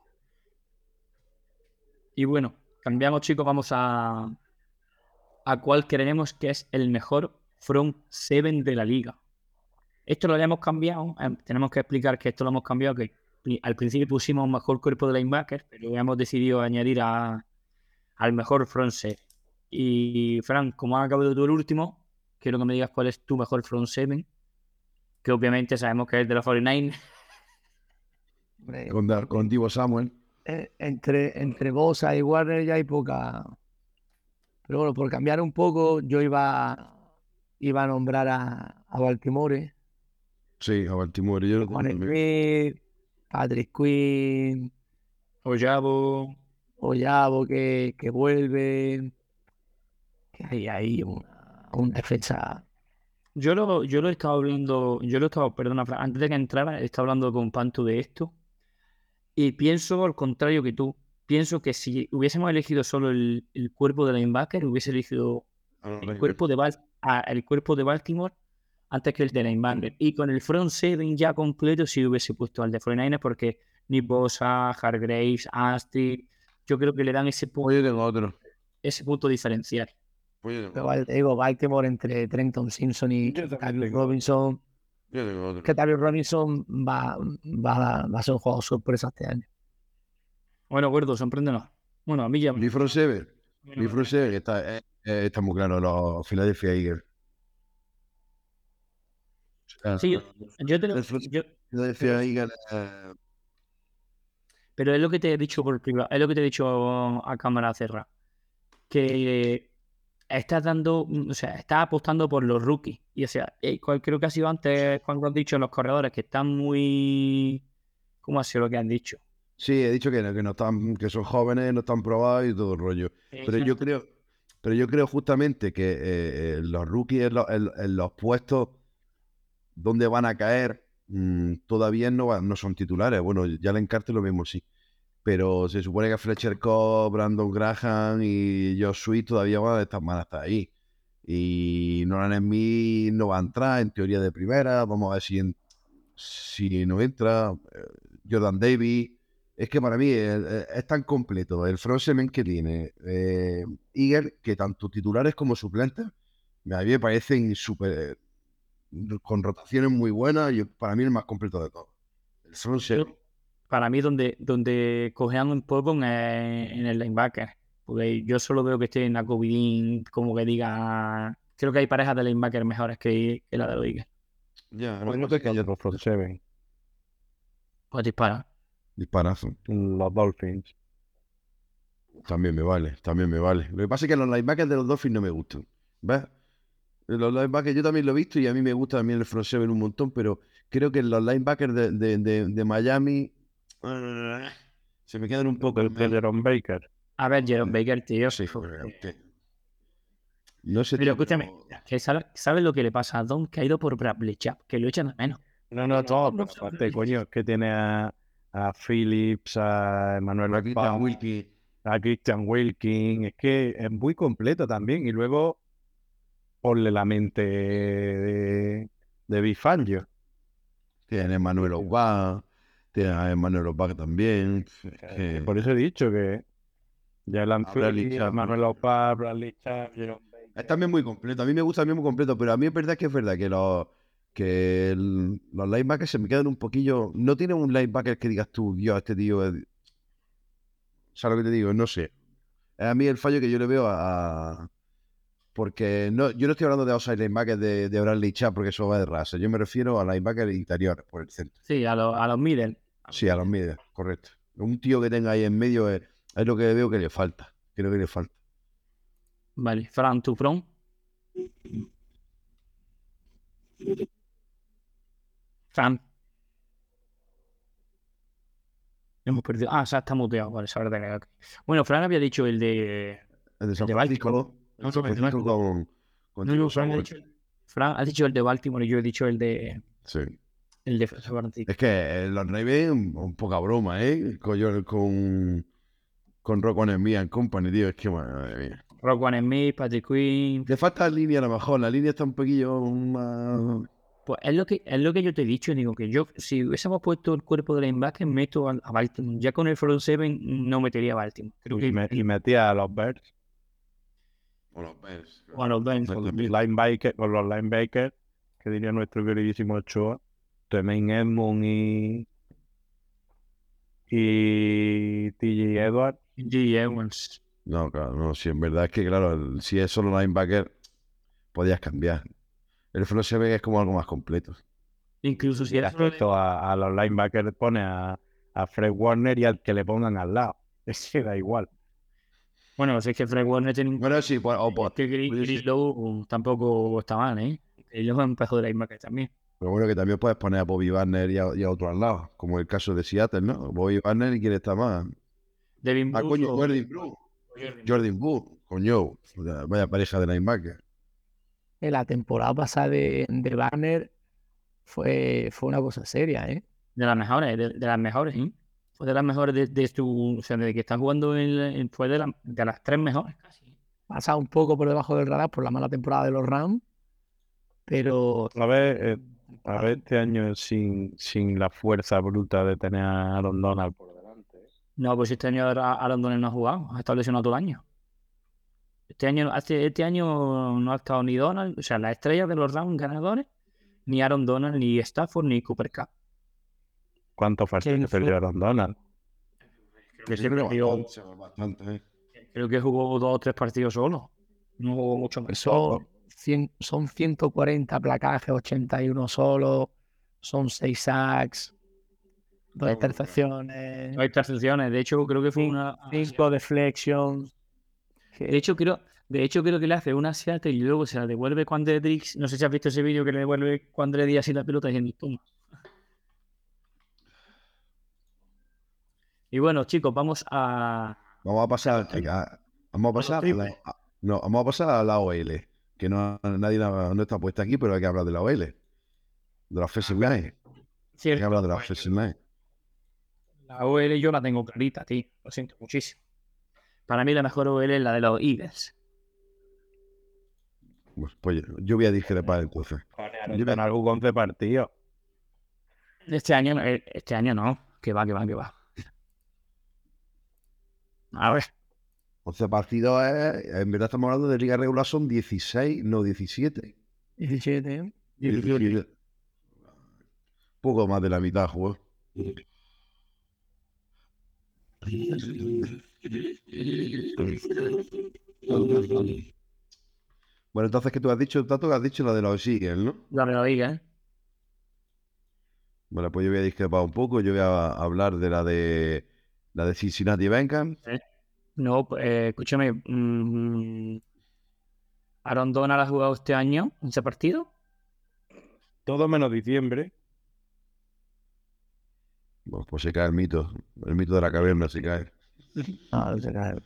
Y bueno, cambiamos, chicos. Vamos a. a cuál creemos que es el mejor front seven de la liga. Esto lo habíamos cambiado. eh, tenemos que explicar que esto lo hemos cambiado. Que al principio pusimos un mejor cuerpo de linebacker, pero hemos decidido añadir a, al mejor front seven. Y Fran, como has acabado tú el último, quiero que me digas cuál es tu mejor front seven que obviamente sabemos que es de los 49. Hombre, Con, Dar- con Divo Samuel. eh, entre, entre Bosa y Warner ya hay poca. Pero bueno, por cambiar un poco, yo iba, iba a nombrar a, a Baltimore, Sí, a Baltimore. Yo lo Juan. Smith, Patrick Quinn, Oyabo. Oyabo que, que vuelve. Que hay ahí una, una defensa. Yo lo, yo lo he estado hablando, yo lo he estado, perdona, antes de que entrara, he estado hablando con Pantu de esto. Y pienso al contrario que tú. Pienso que si hubiésemos elegido solo el, el cuerpo de linebacker, hubiese elegido Ah, el cuerpo de, Bal- a- el cuerpo de Baltimore, antes que el de linebacker. Y con el front seven ya completo, sí hubiese puesto al de 49ers porque ni Bosa, Hargraves, Astrid, yo creo que le dan ese punto, yo tengo otro. ese punto diferencial. Pues yo te digo, Baltimore entre Trenton Simpson y tengo. Robinson. yo tengo otro. Que Tavius Robinson va, va, a- va a ser un juego sorpresa este año. Bueno, gordo, sorpréndenos. Bueno, a mí ya. Mi front seven. Mi front seven está, eh, eh, está muy claro, los Philadelphia Eagles. Sí, yo te lo- yo- Philadelphia Eagles, eh, pero es lo que te he dicho por privado, es lo que te he dicho a cámara cerrada. Que estás dando, mm, o sea, estás apostando por los rookies. Y o sea, eh, creo que ha sido antes cuando has dicho los corredores que están muy. ¿Cómo ha sido lo que han dicho? sí, he dicho que, no- que no están, que son jóvenes, no están probados y todo el rollo. Pero yo creo, pero yo creo justamente que eh, eh, los rookies en, los- en- en los puestos donde van a caer mm, todavía no, no son titulares. Bueno, ya le encarte lo mismo, sí. Pero se supone que Fletcher Cobb, Brandon Graham y Josh Sweet todavía van a estar, van a estar ahí. Y Nolan Smith no va a entrar en teoría de primera. Vamos a ver si, en- si no entra. Eh, Jordan Davis. Es que para mí es, es- es tan completo el front seven que tiene eh, Eagle que tanto titulares como suplentes a mí me parecen súper con rotaciones muy buenas y para mí el más completo de todos. El front seven. Para mí, donde, donde cojean un poco en el, en el linebacker. Porque yo solo veo que esté en la COVID, como que diga. Creo que hay parejas de linebacker mejores que, que la de los Eagles. Ya, Pues no te calles los front seven. Pues dispara. Disparazo. Los Dolphins. También me vale, también me vale. Lo que pasa es que los linebackers de los Dolphins no me gustan. ¿Ves? Los linebackers yo también lo he visto y a mí me gusta también el front seven un montón, pero creo que los linebackers de, de, de- de Miami se me quedan un poco. De, de Jerome Baker. A ver, Jerome Baker, tío. Sí, No sé. Pero escúchame, que sabe- ¿sabes lo que le pasa a Don? Que ha ido por Bradley Chap, que lo echan de menos. No, no, todo. pero aparte, coño, es que tiene a, a Phillips, a Manuel Wilkie. a Christian Wilkin, es que es muy completo también. Y luego ponle la mente de, de Bifangio. Tiene Manuel Oba, tiene a Manuel Oba también. que- Por eso he dicho que Jalen A Bradley Phillips, Chubb. Manuel Opa, Bradley Baker. Es también muy completo. A mí me gusta también muy completo, pero a mí es verdad que es verdad que los, que el- los linebackers se me quedan un poquillo. No tiene un linebacker que digas tú, Dios, este tío es. ¿Sabes lo que te digo? No sé. Es a mí el fallo que yo le veo a. a- porque no, yo no estoy hablando de outside linebackers de, de Bradley Chubb, porque eso va de raza. Yo me refiero a linebackers interiores, por el centro. Sí, a, los a los middle. Sí, a los medios, correcto. Un tío que tenga ahí en medio es, es lo que veo que le falta. Creo que le falta. Vale, Fran, tu front. Fran. Hemos perdido. Ah, o sea, está muteado. Vale, tenido aquí. Bueno, Fran había dicho el de. El de San de Francisco, Baltimore. ¿no? No, con, Fran ha dicho, Fran ha dicho el de Baltimore y yo he dicho el de. Sí. El. Es que eh, los Ravens, un, un poca broma, ¿eh? Con, con, con Rock One Mía en Company, tío. Es que, madre mía. Rock One Smith, Patrick Quinn. Le falta línea a lo mejor. La línea está un poquillo más. Pues es lo que es lo que yo te he dicho, digo que yo, si hubiésemos puesto el cuerpo de linebacker, meto a, a Baltimore. Ya con el front seven no metería a Baltimore. Creo que Y, me- y metía a los Bears. O los Bears. o a los Bengals. Con los linebackers, con los linebackers, que diría nuestro queridísimo Ochoa, Tremaine Edmund y, y TJ Edwards. G. Evans. No, claro, no. Si en verdad es que, claro, el- si es solo linebacker, podías cambiar. El front seven es como algo más completo. Incluso si era solo Respecto a, a los linebackers pone a, a Fred Warner y al que le pongan al lado. Es que da igual. Bueno, si es que Fred Warner tiene un... Bueno, sí, pues, o, pues, Es que Gris, Lowe tampoco está mal, ¿eh? Ellos empezó de linebacker también. Pero bueno, que también puedes poner a Bobby Warner y a, y a otro al lado, como el caso de Seattle, ¿no? Bobby Warner y quién está más. Devin Ah, coño, o- Jordan Blue. Jordan. Boo, coño, vaya- pareja de linebacker. En la temporada pasada de, de Warner fue, fue una cosa seria, ¿eh? De las mejores, de, de las mejores, ¿eh? Fue de las mejores de, de su... O sea, desde que está jugando en, en- fue de, la- de las tres mejores casi. Pasa un poco por debajo del radar por la mala temporada de los Rams, pero A ver, eh, a ver este año sin, sin la fuerza bruta de tener a Aaron Donald por delante. No, pues este año Aaron Donald no ha jugado, ha estado lesionado todo el año. Este año, hace- este año no ha estado ni Donald, o sea, las estrellas de los rounds ganadores, ni Aaron Donald, ni Stafford, ni Cooper Cup. ¿Cuánto falta ¿Quién que fue? perdió Aaron Donald? Creo que, que perdió- bastante, bastante, ¿eh? creo que jugó dos o tres partidos solo. No jugó mucho más. son, 100 son 140 placajes, 81 solo, son 6 sacks, dos intercepciones, hay intercepciones. De hecho, creo que fue una. 5 deflections. De hecho, creo, de hecho, creo que le hace una Seattle y luego se la devuelve cuando Drix. No sé si has visto ese vídeo que le devuelve cuando le así la pelota diciendo toma. Y bueno, chicos, vamos a. Vamos a pasar, a- vamos a pasar, a la, a- no, vamos a pasar a la OL, que no nadie la- no está puesta aquí, pero hay que hablar de la OL, de la offensive line, hay que hablar de la offensive line. La OL yo la tengo clarita, tío. Lo siento muchísimo. Para mí la mejor OL es la de los Eagles. Pues, pues yo voy a discrepar entonces. Aaron Donald jugó 11 partidos. Este año, eh, este año no. Que va, que va, que va. A ver. 11 partidos, es- en verdad estamos hablando de liga regular, son 16, no 17. 17. 17. Poco más de la mitad jugó. Bueno, entonces, ¿qué tú has dicho, Tato? Has dicho la de los Eagles, ¿no? La de los Eagles. Bueno, pues yo voy a discrepar un poco. Yo voy a hablar de la de la de Cincinnati Bengals. No, pues, eh, escúchame. mm, Aaron Donald ha jugado este año en ese partido. Todo menos diciembre. Bueno, pues se cae el mito. El mito de la caverna se cae. Ah, no se cae.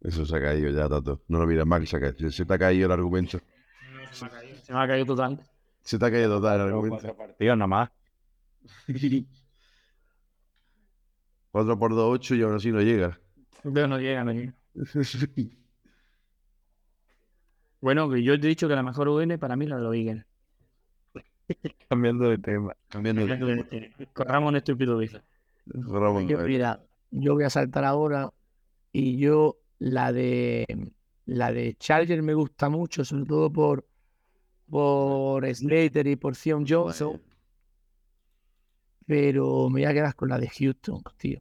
Eso se ha caído ya, Tato. No lo mires más que se ha caído. Se te ha caído el argumento. Se me ha caído total. Se te ha caído total el Pero argumento. cuatro partidos nada más. 4 por 2, 8 y aún así no llega. Pero no llega, no llega. Bueno, que yo te he dicho que la mejor OL para mí es la de los Eagles. Cambiando de tema. Cambiando de... Corramos en estúpido bife. Ramón, Yo, a ver. mira, yo voy a saltar ahora y yo la de la de Charger me gusta mucho, sobre todo por por Slater y por Zion Johnson, pero me voy a quedar con la de Houston, tío.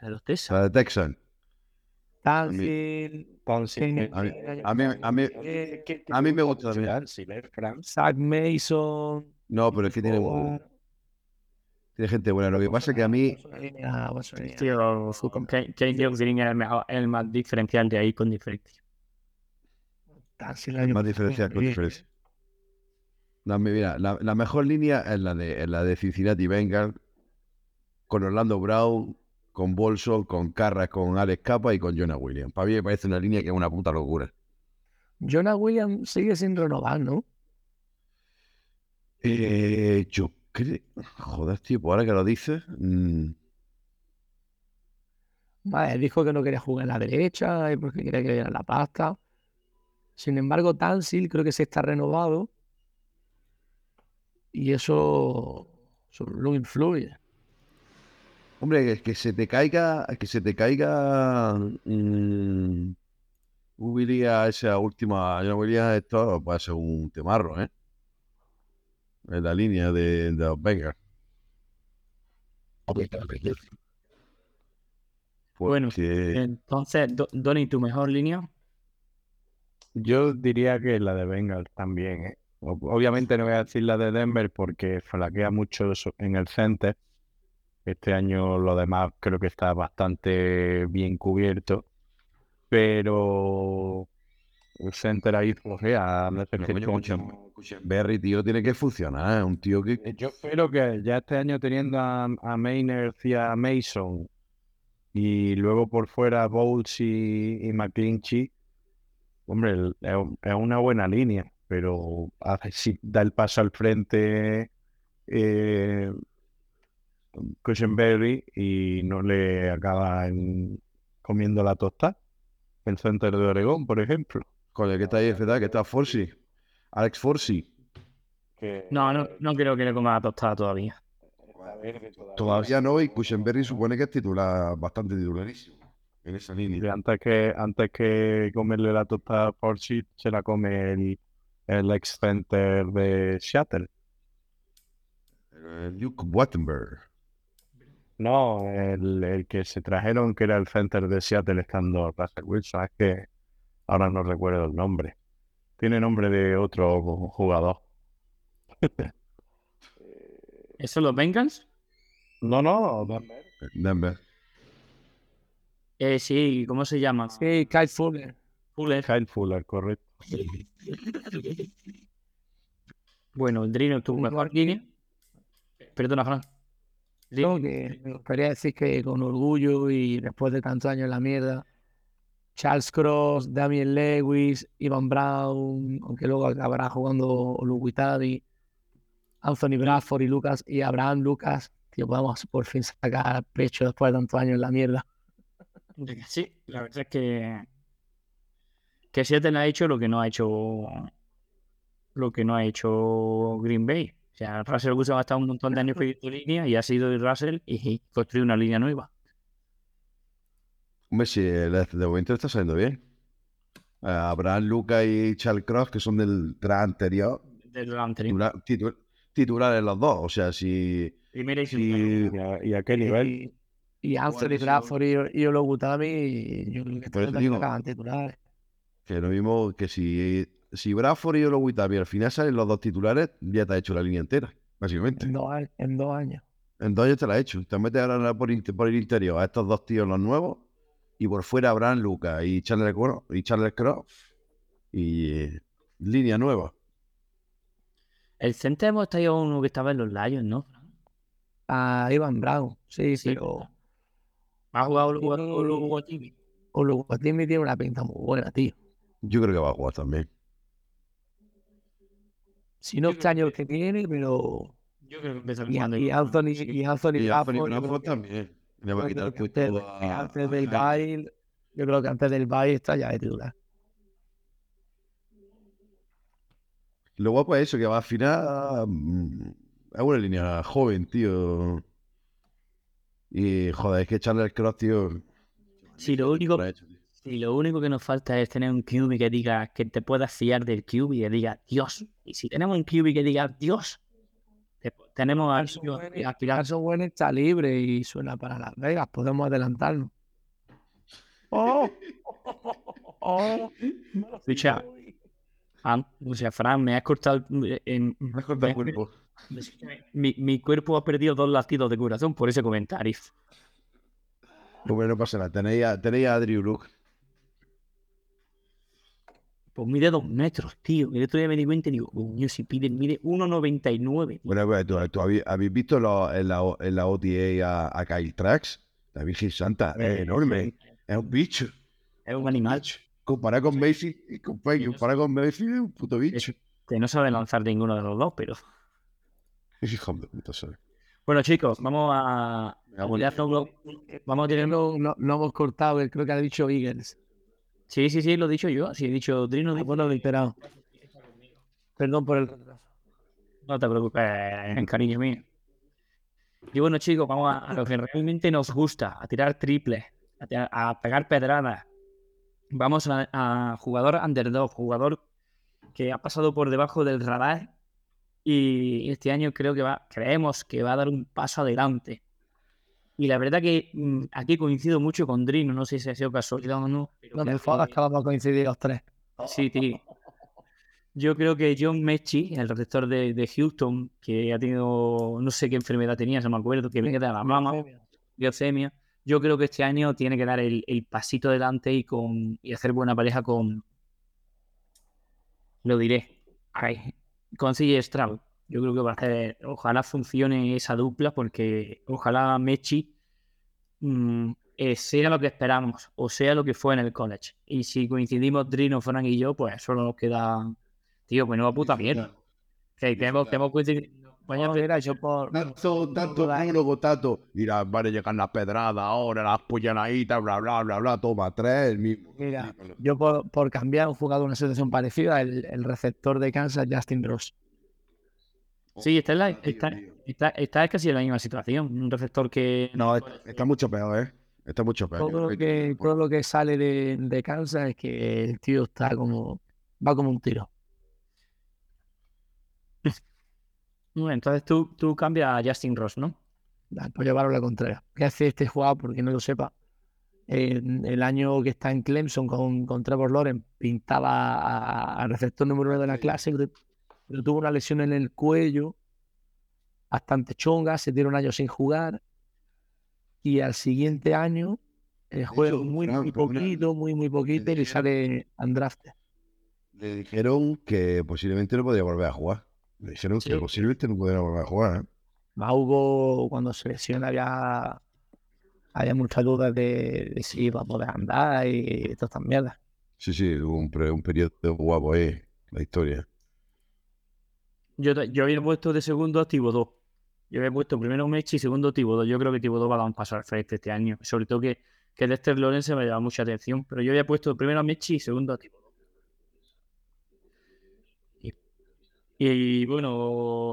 De los Texas. La de Texan. Ponce. A mí, a mí, a mí, eh, a me gusta también. Zach Mason. No, pero es que tiene, tiene gente buena. Lo que pasa es que a mí, eh, Kane Kane Johnson es el, mejor- el más diferencial de ahí con diferencia. El más pasado diferencia muy con diferencia. La, mira, la, la mejor línea es la de, la de Cincinnati Bengals, con Orlando Brown, con Bolson, con Carras, con Alex Capa y con Jonah Williams. Para mí me parece una línea que es una puta locura. Jonah Williams sigue sin renovar, ¿no? Eh, yo creo. Joder, tío, pues ahora que lo dices. mm, Vale, dijo que no quería jugar en la derecha y porque quería que le dieran la pasta. Sin embargo, Tansil creo que se está renovado y eso, eso lo influye. Hombre, que, que se te caiga. Que se te caiga. mm, Hubiría esa última. Jonah Williams, esto puede ser un temarro, ¿eh? En la línea de, de los Bengals. Bueno, Entonces, Do- Donny, tu mejor línea. Yo diría que la de Bengals también. ¿eh? Obviamente no voy a decir la de Denver porque flaquea mucho eso en el center. Este año lo demás creo que está bastante bien cubierto. Pero el center ahí. Pero, necesita coño, un- Cushen- Cushenberry, tío, tiene que funcionar. Un tío que. Yo espero que ya este año teniendo a, a Maynard y a Mason y luego por fuera Bowles y, y McClinchy, hombre, es, un- es una buena línea, pero si da el paso al frente eh, Cushenberry y no le acaba en- comiendo la tostada. El center de Oregón, por ejemplo. Coño, que está ahí, es verdad, que está Forsi. Alex Forsi. Que No, no, no creo que le coma la tostada todavía. verde todavía. Todavía no, y Cushenberry supone que es titular, bastante titularísimo en esa Y línea. antes que, antes que comerle la tostada a Porsche, se la come el, el ex center de Seattle. Luke Wattenberg. No, el, el que se trajeron, que era el center de Seattle estando Russell Wilson, es que ahora no recuerdo el nombre. Tiene nombre de otro jugador. ¿Eso los Bengals? No, no, Denver. Eh, sí, ¿cómo se llama? Sí, Kyle Fuller. Fuller. Kyle Fuller, correcto. Bueno, el Drino tu mejor línea. Perdona, Fran. Que me gustaría decir que con orgullo y después de tantos años en la mierda, Charles Cross, Damien Lewis, Ivan Brown, aunque luego acabará jugando Luguitadi, Anthony Bradford y Lucas y Abraham Lucas, tío, podemos por fin sacar pecho después de tantos años en la mierda. Sí, la verdad es que que Seattle ha hecho lo que no ha hecho lo que no ha hecho Green Bay. O sea, Russell Wilson ha estado un montón de años pidiendo línea y ha sido el Russell y construido una línea nueva. Hombre, si el de momento está saliendo bien. Eh, Abraham, Luca y Charles Cross, que son del tras anterior, Del anterior. titular- titu- titulares los dos. O sea, si, Primera y si ¿Y a, y a qué nivel? Y, y Anthony Bradford y, y Ologutami, yo creo que acaban titulares. que lo mismo que si, si Bradford y Olowitami al final salen los dos titulares, ya te ha hecho la línea entera, básicamente. En dos, a- en dos años. En dos años te la ha hecho. Te metes ahora por, por el interior a estos dos tíos los nuevos y por fuera Abraham, Luca y Charles, Cross- y Charles Cross y eh, línea nueva. El center hemos traído uno que estaba en los Lions, ¿no? A Ivan Brown, sí, Sí. pero Ha jugado. Oluwatimi. Ologutami tiene una pinta muy buena, tío. Yo creo que va a jugar también. Si no este año que tiene, pero. Yo creo que Y, y Anthony, y Anthony Y Anthony también. Le va a quitar el antes, a- a del bye, yo creo que antes del bye está ya de titular. Lo guapo es eso, que va al final. mm, Es una línea joven, tío. Y joder, es que Charles Cross, tío. Sí, lo único, sí, lo único que nos falta es tener un QB que diga que te puedas fiar del QB y que diga Dios. Y si tenemos un QB que diga Dios, te- tenemos a Carson Wentz- aspirar. Carson Wentz está libre y suena para Las Vegas. Podemos adelantarnos. ¡Oh! ¡Oh! Dicha, ah, o sea, Fran, me has cortado. el- en- Me has cortado el cuerpo. mi, mi cuerpo ha perdido dos latidos de corazón por ese comentario. Bueno, no pasa nada. Tenéis a, tenéis a Drew Luke. Pues mide dos metros, tío. El otro día me di cuenta y digo, coño, si pide, mide 1,99. tío. Bueno, pues, ¿tú, tú habéis, habéis visto lo- en, la, en la OTA a, a Kyle Trax? La Virgen Santa, es enorme. Es un bicho. Es un animal. Comparado con Mayfield, compa- comparado con Mayfield, es un puto bicho. Que no sabe lanzar ninguno de los dos, pero. Hijo de puta. Bueno, chicos, vamos a. Vamos a tener. No, no, no hemos cortado, creo que ha dicho Eagles. Sí, sí, sí, lo he dicho yo. Sí, he dicho Drino. Ah, bueno, lo he enterado. Perdón por el retraso. No te preocupes, cariño mío. Y bueno, chicos, vamos a, a lo que realmente nos gusta, a tirar triples, a, tirar- a pegar pedradas. Vamos a, a jugador underdog, jugador que ha pasado por debajo del radar y este año creo que va, creemos que va a dar un paso adelante. Y la verdad que mm, aquí coincido mucho con Drino, no sé si ha sido casualidad o no. pero No me jodas que- vamos a coincidir los tres. Sí, tío. Yo creo que John Mechie, el receptor de, de Houston, que ha tenido, no sé qué enfermedad tenía, no me acuerdo, que viene de la mama, leucemia. Yo creo que este año tiene que dar el, el pasito adelante y, con, y hacer buena pareja con. Lo diré. Ay, con CJ Stroud. Yo creo que va a hacer. Ojalá funcione esa dupla, porque ojalá Mechi mm, eh, sea lo que esperamos, o sea lo que fue en el college. Y si coincidimos Drino, Frank y yo, pues solo nos queda. Tío, pues no puta mierda. Que, que hemos, que hemos coincidido, Vaya, mira, yo por. Tanto, tanto luego tanto. Dirá, van a llegar las pedradas ahora, las puñaladitas, bla, bla, bla, bla. Toma, tres, el mismo. Mira, yo por, por cambiar un jugador una situación parecida, el, el receptor de Kansas, Justin Ross. Sí, está, en la, está, está, está casi en la misma situación. Un receptor que. No, está, está mucho peor, ¿eh? Está mucho peor. Todo lo que, todo lo que sale de, de Kansas es que el tío está como. va como un tiro. Bueno, entonces tú, tú cambias a Justin Ross, ¿no? Da, Por llevarlo a la contraria. ¿Qué hace este jugador? Porque no lo sepa. En el año que está en Clemson con, con Trevor Lawrence, pintaba a- al receptor número uno de la clase, pero, tuvo una lesión en el cuello, bastante chonga, se tiene un año sin jugar. Y al siguiente año eh, juega hecho, muy, muy poquito, muy, muy poquito y le sale undrafted. Le dijeron que posiblemente no podía volver a jugar. Le dijeron que posiblemente no podía volver a jugar, ¿eh? Más hubo, cuando se lesiona, había, había muchas dudas de, de si iba a poder andar y todas estas mierdas. Sí, sí, hubo un, un periodo guapo ahí, la historia. Yo, te- yo había puesto de segundo a Thibodeau. Yo había puesto primero Mechi y segundo Thibodeau. Yo creo que Thibodeau va a dar un paso al frente este año. Sobre todo que, que Dexter Lawrence me llama mucha atención. Pero yo había puesto primero a Mechi y segundo a Thibodeau. Y, y bueno,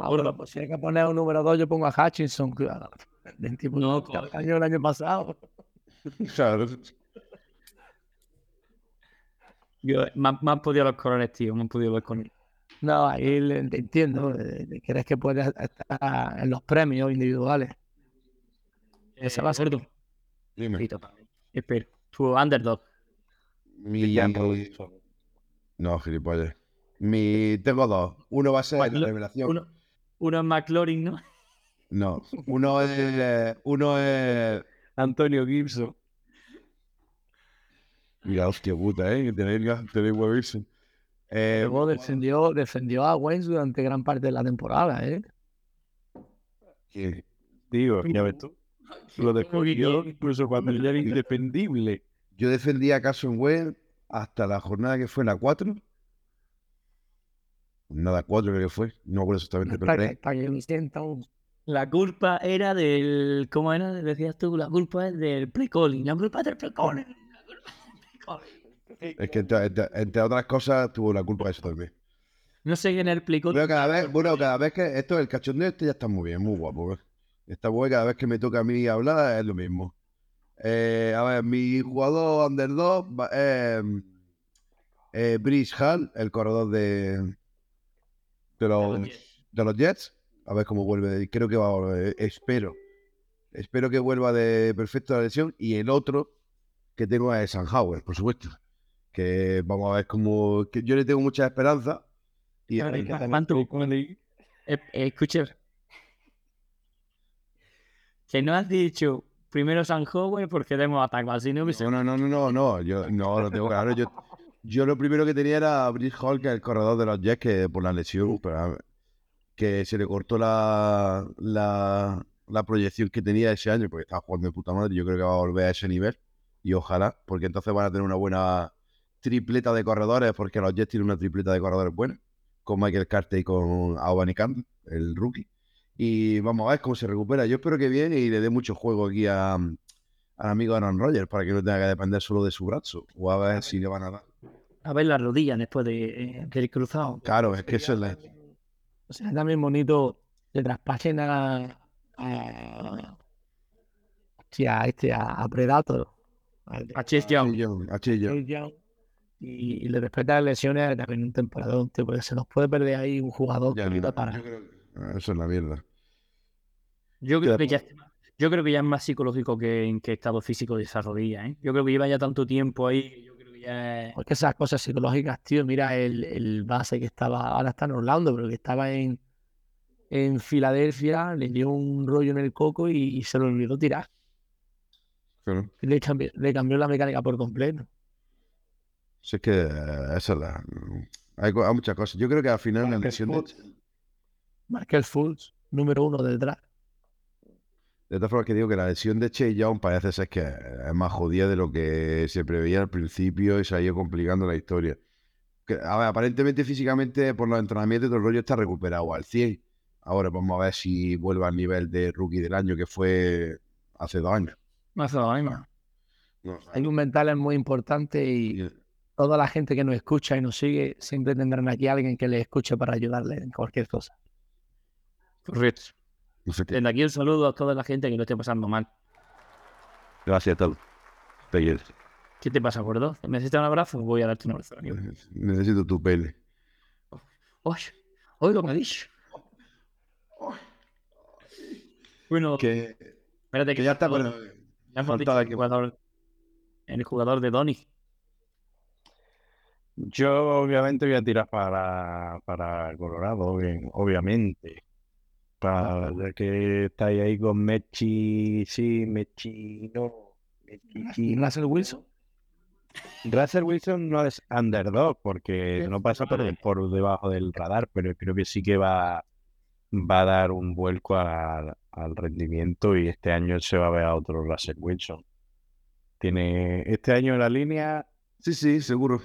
Ahora, bueno, pues si hay que poner un número 2, yo pongo a Hutchinson, claro. Del tipo No, que año el año pasado. Claro. yo, me, han- me han podido los colores, tío. Me han podido ver con él. No, ahí te entiendo. eh, eh, ¿Crees que puedes estar en los premios individuales? Esa va a ser tu Dime. Espero. Tu underdog. Mi... No, gilipollas. Mi... Tengo dos. Uno va a ser revelación. Uno, uno es McLaurin, ¿no? No. Uno es... Uno es... Antonio Gibson. Mira, hostia puta, ¿eh? Tenéis, tenéis. Eh, Luego defendió, defendió a Wentz durante gran parte de la temporada, ¿eh? que- Digo, ya ves tú. Lo defendió incluso cuando ya era indefendible. Yo defendí a Carson Wentz hasta la jornada que fue la 4. Nada, 4 creo que fue. No me acuerdo exactamente, pero Para tres. que, para que me sienta un- La culpa era del. ¿Cómo era? Decías tú, la culpa es del pre-calling. La culpa es del pre-calling. La culpa es del pre-calling. Es que entre, entre- entre otras cosas tuvo la culpa de eso también. No sé quién pre-calling. Bueno, cada vez, bueno, cada vez que esto, el cachondeo este ya está muy bien, muy guapo. ¿eh? Está bueno, cada vez que me toca a mí hablar es lo mismo. Eh, a ver, mi jugador underdog va- es eh, Brice Hall, el corredor de, de, los, de los Jets. A ver cómo vuelve. Creo que va a volver. Espero. Espero que vuelva de perfecta lesión. Y el otro que tengo es Sanhauer, por supuesto. Que vamos a ver cómo. que yo le tengo mucha esperanza. Y Mantu, eh, eh, escucha. Que no has dicho primero San Howard porque le hemos atacado. Si no, No, no, no, no, no, no, yo no lo tengo claro. Yo, yo lo primero que tenía era Brice Hall, que es el corredor de los Jets, que por la lesión, pero, a ver, que se le cortó la, la, la proyección que tenía ese año, porque estaba jugando de puta madre. Yo creo que va a volver a ese nivel, y ojalá, porque entonces van a tener una buena tripleta de corredores, porque los Jets tienen una tripleta de corredores buena, con Michael Carter y con Albany Campbell, el rookie. Y vamos a ver cómo se recupera. Yo espero que bien y le dé mucho juego aquí a, al amigo Aaron Rodgers para que no tenga que depender solo de su brazo. O a ver si le van a dar. A ver la rodilla después de, eh, del cruzado. Claro, es que eso es la. O sea, también bonito que traspasen a. a hostia, a este, a, a Predator. de- A Chase Young. Young, a Chase Young. Y, y le respeta las lesiones también un temporadón, tío, porque se nos puede perder ahí un jugador Ya, que no, para. yo creo que- ah, Eso es la mierda. Yo creo, que después- ya, yo creo que ya es más psicológico que en qué estado físico de esa rodilla. ¿eh? Yo creo que lleva ya tanto tiempo ahí. que Yo creo que ya es- Porque esas cosas psicológicas, tío, mira el, el base que estaba, ahora está en Orlando, pero que estaba en, en Filadelfia, le dio un rollo en el coco y, y se lo olvidó tirar. Claro. Le cambió, le cambió la mecánica por completo. Si es que eh, esa es la. Hay, muchas cosas. Yo creo que al final la lesión de, Markel Fultz, número uno del draft. de todas formas que digo que la lesión de Chase Young parece ser que es más jodida de lo que se preveía al principio y se ha ido complicando la historia. Que, a ver, aparentemente físicamente por los entrenamientos y todo el rollo está recuperado al 100. Ahora vamos a ver si vuelve al nivel de rookie del año que fue hace dos años. Hace dos años. No, Hay un mental es muy importante y toda la gente que nos escucha y nos sigue siempre tendrán aquí a alguien que les escuche para ayudarle en cualquier cosa. Correcto. Desde aquí un saludo a toda la gente que lo esté pasando mal. Gracias a todos. Te quiero. ¿Qué te pasa, gordo? ¿Necesitas un abrazo? Voy a darte un abrazo. amigo. Necesito tu pele. Uy, uy, lo que me ha dicho. Bueno, Que, espérate que ya está, bueno, ya hemos dicho el que- jugador, el jugador de Donny. Yo obviamente voy a tirar para, para Colorado, obvi- obviamente. Para ya que estáis ahí con Mechi, sí, Mechi, no. Mechi, sí. ¿Y Russell Wilson? Russell Wilson no es underdog porque no pasa por, por debajo del radar, pero creo que sí que va, va a dar un vuelco al, al rendimiento y este año se va a ver a otro Russell Wilson. Tiene este año en la línea, Sí, sí, seguro.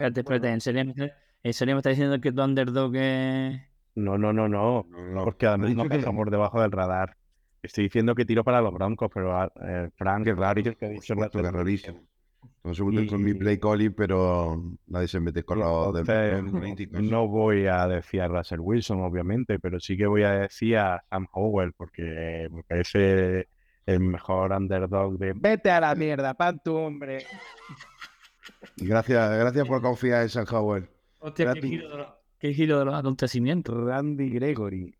Espérate, espérate, ¿en serio, me está- ¿en serio me está diciendo que tu underdog es... no, no, no, no, porque además no dicho que- debajo del radar. Estoy diciendo que tiro para los Broncos, pero ah, eh, Frank Qué raro, que por supuesto, rarísimo. No se meten con mi Y- play calling, pero nadie se mete con los de políticos. no voy a decir a Russell Wilson, obviamente, pero sí que voy a decir a Sam Howell, porque me parece el mejor underdog de vete a la mierda, pan tu hombre. Gracias, gracias por confiar en San Howell. Hostia, qué giro, de los, qué giro de los acontecimientos. Randy Gregory.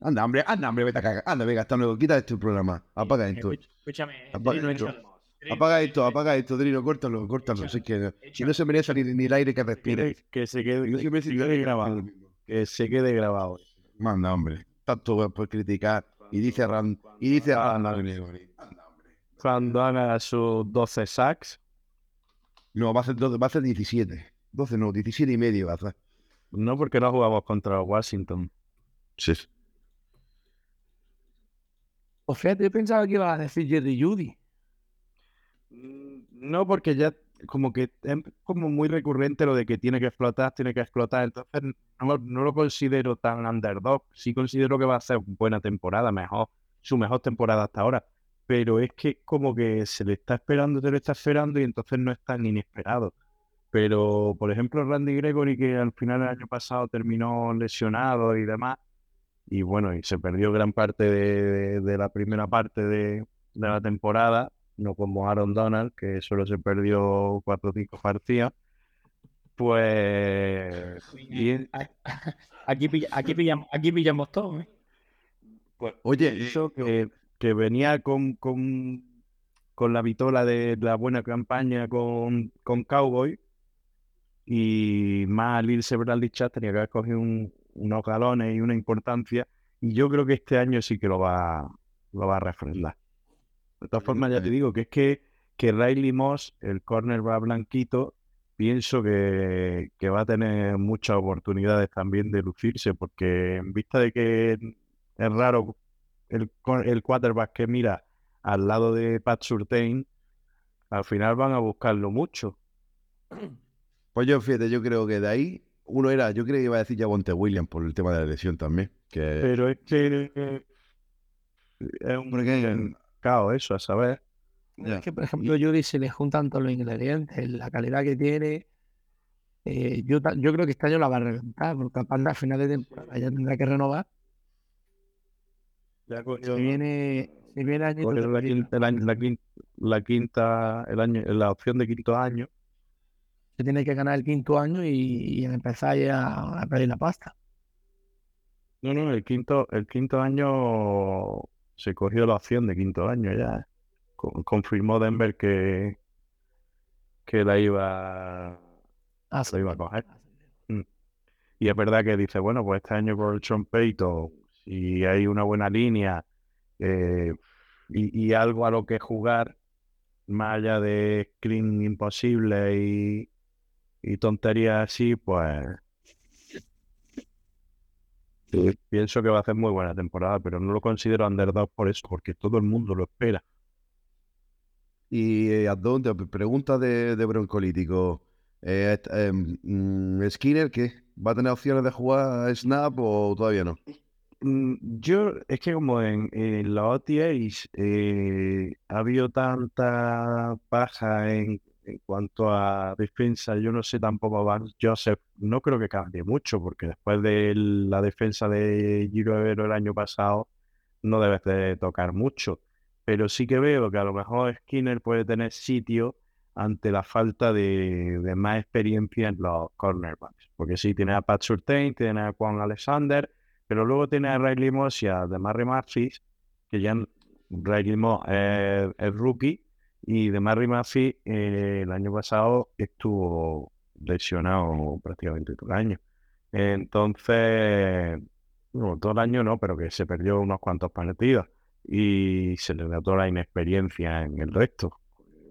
Anda, hombre, anda, hombre, vete a cagar. Anda, venga, hasta luego. Quita este programa. Apaga esto. Escuch- Escúchame, Apaga Drino, esto. Drino, Apaga esto, échalo. apaga esto, Drino, córtalo, córtalo. Que, si no se merece ni, ni el aire que respire. Que, que se quede, que se siento quede que grabado. Que se quede grabado. Manda, hombre. Tanto por criticar. Y dice Rand, y dice Rand Gregory. Cuando haga sus 12 sacks, No, va a ser 12, va a ser 17. 12 no, 17 y medio va a hacer. no porque no jugamos contra Washington. Sí. Pues fíjate, yo pensaba que iba a decir Jerry Judy. Mm, No, porque ya como que es como muy recurrente lo de que tiene que explotar, tiene que explotar. Entonces no, no lo considero tan underdog. Sí considero que va a ser buena temporada, mejor, su mejor temporada hasta ahora. Pero es que como que se le está esperando, se le está esperando y entonces no es tan inesperado. Pero, por ejemplo, Randy Gregory, que al final del año pasado terminó lesionado y demás, y bueno, y se perdió gran parte de, de- de la primera parte de, de la temporada, no como Aaron Donald, que solo se perdió cuatro o cinco partidos, pues... y- Aquí, pilla- aquí, pillamos, aquí pillamos todo, ¿eh? pues Oye, eso que, que venía con, con, con la vitola de la buena campaña con, con Cowboy y más al irse Bradley Chat tenía que haber cogido un- unos galones y una importancia y yo creo que este año sí que lo va, lo va a refrendar. De todas formas, ya te digo que es que, que Riley Moss, el cornerback blanquito, pienso que, que va a tener muchas oportunidades también de lucirse, porque en vista de que es raro el, el quarterback que mira al lado de Pat Surtain, al final van a buscarlo mucho. Pues yo, fíjate, yo creo que de ahí, uno era, yo creo que iba a decir ya Bonte Williams por el tema de la lesión también. Que, Pero es que eh, es un porque, caos eso, a saber. ya. Es que, por ejemplo, Judy se le juntan todos los ingredientes, la calidad que tiene. Eh, yo, yo creo que este año la va a reventar, porque aparte a final de temporada ya tendrá que renovar. Ya Se viene, se viene cogió la, quinta, el año- la, quin- la quinta, el año, la opción de quinto año. Se tiene que ganar el quinto año y, y empezar ya a pedir la pasta. No, no, el quinto, el quinto año se cogió la opción de quinto año ya. Con- confirmó Denver que, que la iba, Así la iba a coger. Y es verdad que dice, bueno, pues este año por Sean Payton, si hay una buena línea eh, y, y algo a lo que jugar, más allá de screen imposible y, y tonterías así, pues eh, pienso que va a hacer muy buena temporada, pero no lo considero underdog por eso, porque todo el mundo lo espera. Y eh, Abdón, te pregunta de, de broncolítico. Em, mm, ¿Skinner qué? ¿Va a tener opciones de jugar a Snap o todavía no? Mm, yo, es que como en, en los OTAs eh, ha habido tanta paja en, en cuanto a defensa, yo no sé tampoco Van Joseph, no creo que cambie mucho, porque después de la defensa de Giro Evero el año pasado, no debes de tocar mucho. Pero sí que veo que a lo mejor Skinner puede tener sitio ante la falta de, de más experiencia en los cornerbacks. Porque sí, tiene a Pat Surtain, tiene a Juan Alexander, pero luego tiene a Riley Moss y a Demarri Murphy, que ya Riley Moss es, es rookie, y Demarri Murphy eh, el año pasado estuvo lesionado prácticamente todo el año. Entonces, bueno, todo el año no, pero que se perdió unos cuantos partidos y se le notó la inexperiencia en el resto,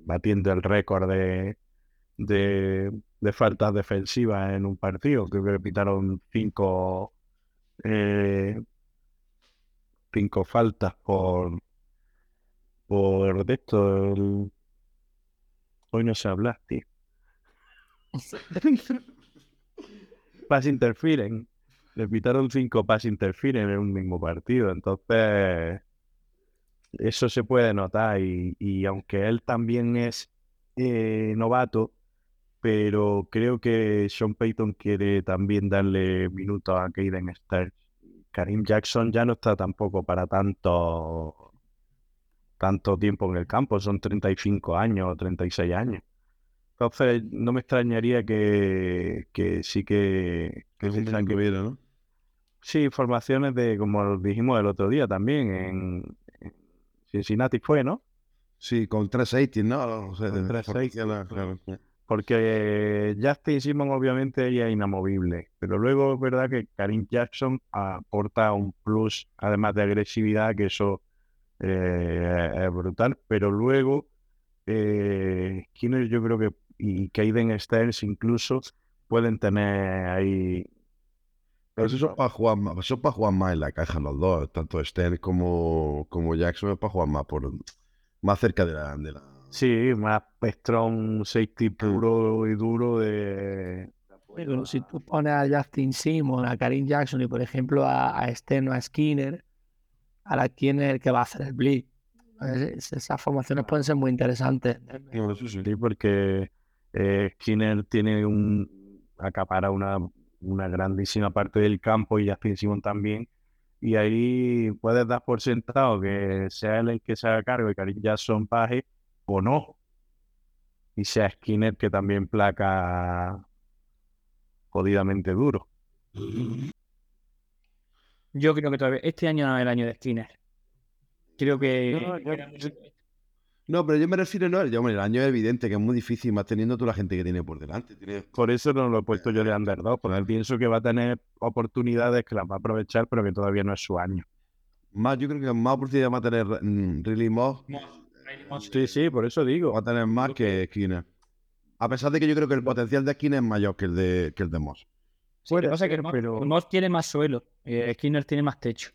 batiendo el récord de, de, de faltas defensivas en un partido. Creo que le pitaron cinco, eh, cinco faltas por, por de esto. el- Hoy no sé hablar, tío. Pass interfieren. Le pitaron cinco pass interfieren en un mismo partido. Entonces, eso se puede notar. Y, y aunque él también es eh, novato, pero creo que Sean Payton quiere también darle minutos a Kaden Stearns. Karim Jackson ya no está tampoco para tanto, tanto tiempo en el campo, son 35 años o 36 años. Entonces, no me extrañaría que, que sí que, Que tengan que ¿no? Sí, formaciones de, como dijimos el otro día también, en, en Cincinnati fue, ¿no? Sí, con tres safeties, ¿no? O sea, Con. Porque Justin Simon obviamente ella es inamovible, pero luego es verdad que Karim Jackson aporta un plus, además de agresividad, que eso eh, es brutal, pero luego eh, Skinner yo creo que y Kaiden Stearns incluso pueden tener ahí Pero eso es para jugar más, eso es para jugar más en la caja los dos, tanto Stern como, como Jackson es para jugar más por más cerca de la, de la Sí, más strong safety puro y duro de... Pero si tú pones a Justin Simon, a Karim Jackson y, por ejemplo, a, a Sten o a Skinner, ahora quién es el que va a hacer el blitz. Es- Esas formaciones pueden ser muy interesantes. Sí, porque eh, Skinner tiene un... acapara una, una grandísima parte del campo y Justin Simon también. Y ahí puedes dar por sentado que sea él el que se haga cargo y Karim Jackson paje o no. Y sea Skinner que también placa jodidamente duro. Yo creo que todavía este año no es el año de Skinner. Creo que No, yo- No, pero yo me refiero, no, yo, hombre, el año es evidente que es muy difícil, más teniendo toda la gente que tiene por delante. Tiene, Por eso no lo he puesto yo de underdog, porque pienso que va a tener oportunidades que las va a aprovechar, pero que todavía no es su año. más, yo creo que más oportunidad va a tener mm, Riley Moss, Sí, sí, por eso digo. va a tener más que Skinner. A pesar de que yo creo que el potencial de Skinner es mayor que el de, que el de Moss. Sí, lo pasa que Moss- pero- Moss tiene más suelo. eh, Skinner tiene más techo.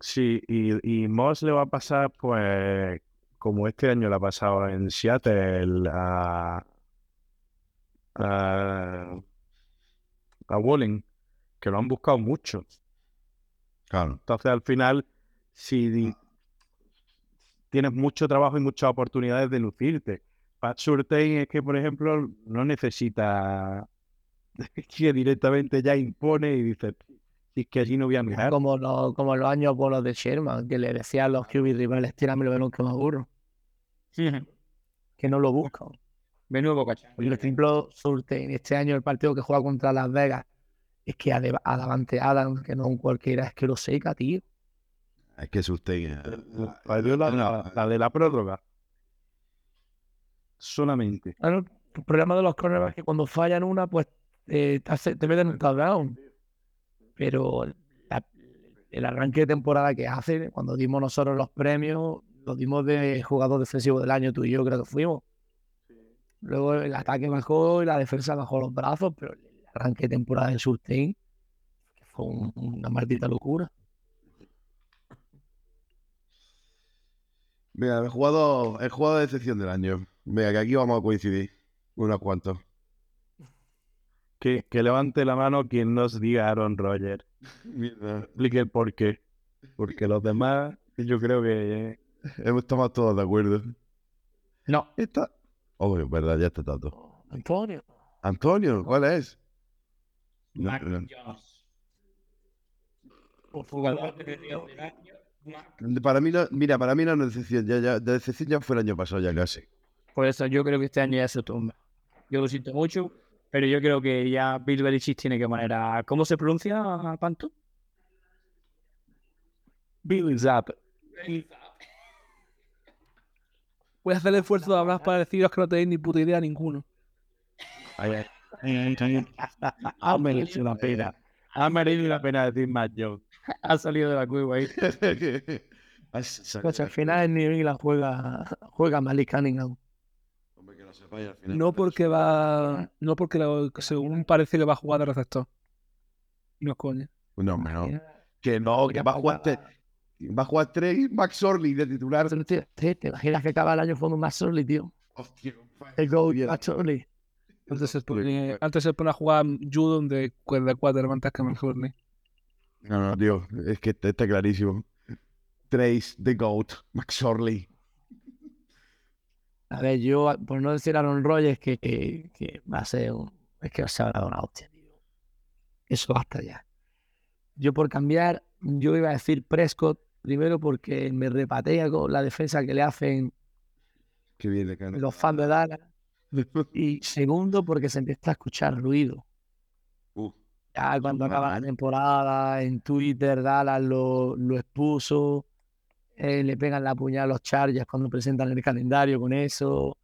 Sí, y, y Moss le va a pasar, pues, como este año le ha pasado en Seattle a, a, a Wallen, que lo han buscado mucho. Claro. Entonces, al final, si tienes mucho trabajo y muchas oportunidades de lucirte. Pat Surtain es que, por ejemplo, no necesita es que directamente ya impone y dice, si es que allí no voy a mirar. Como, los, como los años buenos de Sherman, que le decían a los QB rivales, tírame el balón que me aburro. Que no lo buscan. Menudo cachán. Por ejemplo, Surtain, este año el partido que juega contra Las Vegas, es que a Davante Adams, que no es un cualquiera, es que lo seca, tío. Es que usted. La, de la- la- la de la prórroga. Solamente. Claro, el problema de los cornerbacks es que cuando fallan una, pues eh, te, hace- te meten un touchdown. Pero la- el arranque de temporada que hace, cuando dimos nosotros los premios, lo dimos de jugador defensivo del año, tú y yo creo que fuimos. Luego el ataque bajó y la defensa bajó los brazos, pero el arranque de temporada de Surtain fue un- una maldita locura. Mira, el jugador, el jugador de excepción del año. Venga, que aquí vamos a coincidir. Unos cuantos. Que, que levante la mano quien nos diga Aaron Rodgers. Mira. Explique el por qué. Porque los demás, yo creo que Estamos todos de acuerdo. No, Está. Oh, es verdad, ya está Tato. Antonio. Antonio, ¿cuál es? No, Mac no. Jones. Por jugador defensivo del año. Para mí, no, mira, para mí no es una decepción. Ya, ya, de decepción ya fue el año pasado, ya casi. Por eso yo creo que este año ya se tumba. Yo lo siento mucho, pero yo creo que ya Bill Belichick tiene que poner a... ¿Cómo se pronuncia, Panto? Billy Zapp. Voy a hacer el esfuerzo de hablar para deciros que no tenéis ni puta idea ninguno. ha merecido la pena. Ha merecido la pena decir Matt Jones. Ha salido de la cueva ahí. Pues al final en New England juega, juega Malik Cunningham. Hombre, que lo sepáis al final. No porque va. No porque lo- según parece que va a jugar de receptor. No es coña. No, hombre, no. Que no, que va a jugar, te- va a jugar tres Max Orley de titular. ¿Te, te imaginas que acaba el año jugando Max Orley, tío? Hostia, El Go. Max Orley. Antes se pone, antes se pone a jugar Judon de, de quarterback antes que mejor. ¿no? No, no, tío, es que está, está clarísimo. Trace, The Goat, Max Orley. A ver, yo, por no decir Aaron Rodgers, que, que, que va a ser un. Es que se ha dado una hostia, tío. Eso basta ya. Yo, por cambiar, yo iba a decir Prescott, primero porque me repatea con la defensa que le hacen viene, cara. los fans de Dallas. Y segundo, porque se empieza a escuchar ruido. Uh, Ya cuando Madre. acaba la temporada, en Twitter, Dallas lo, lo expuso. eh, le pegan la puñal a los Chargers cuando presentan el calendario con eso.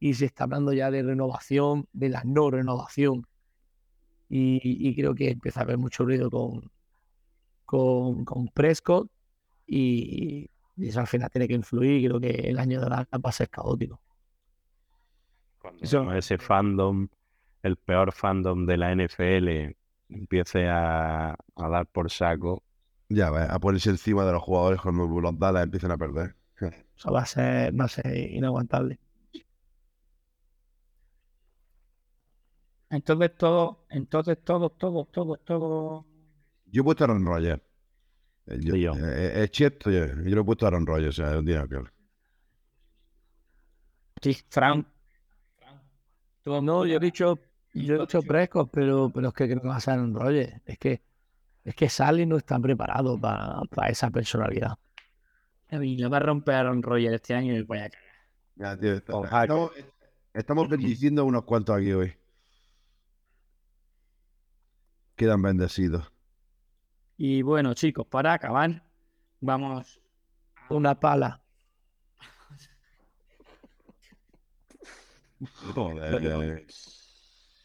Y se está hablando ya de renovación, de la no renovación. Y, y creo que empieza a haber mucho ruido con, con, con Prescott. Y, y eso al final tiene que influir. Creo que el año de la va a ser caótico. Cuando ese fandom, el peor fandom de la NFL, empiece a, a dar por saco. ya, va, a ponerse encima de los jugadores cuando los Dallas empiezan a perder. O sea, va a ser, va a ser inaguantable. Entonces todo, entonces todo, todo, todo, todo. Yo he puesto a Aaron Rodgers. Eh, Yo, yo. eh, es cierto, yo, yo lo he puesto a Aaron Rodgers, o sea, tiene nada que. Sí, Frank. No, yo he dicho, yo he dicho Prescott, pero, pero es que creo que va a ser un Rodgers. Es que, es que Sally no está preparado para, para esa personalidad. Y le va a romper a Aaron Rodgers este año y voy a cagar. Ya, tío, está- Ojalá. estamos, estamos bendiciendo unos cuantos aquí hoy. Quedan bendecidos. Y bueno, chicos, para acabar, vamos. Una pala. Joder.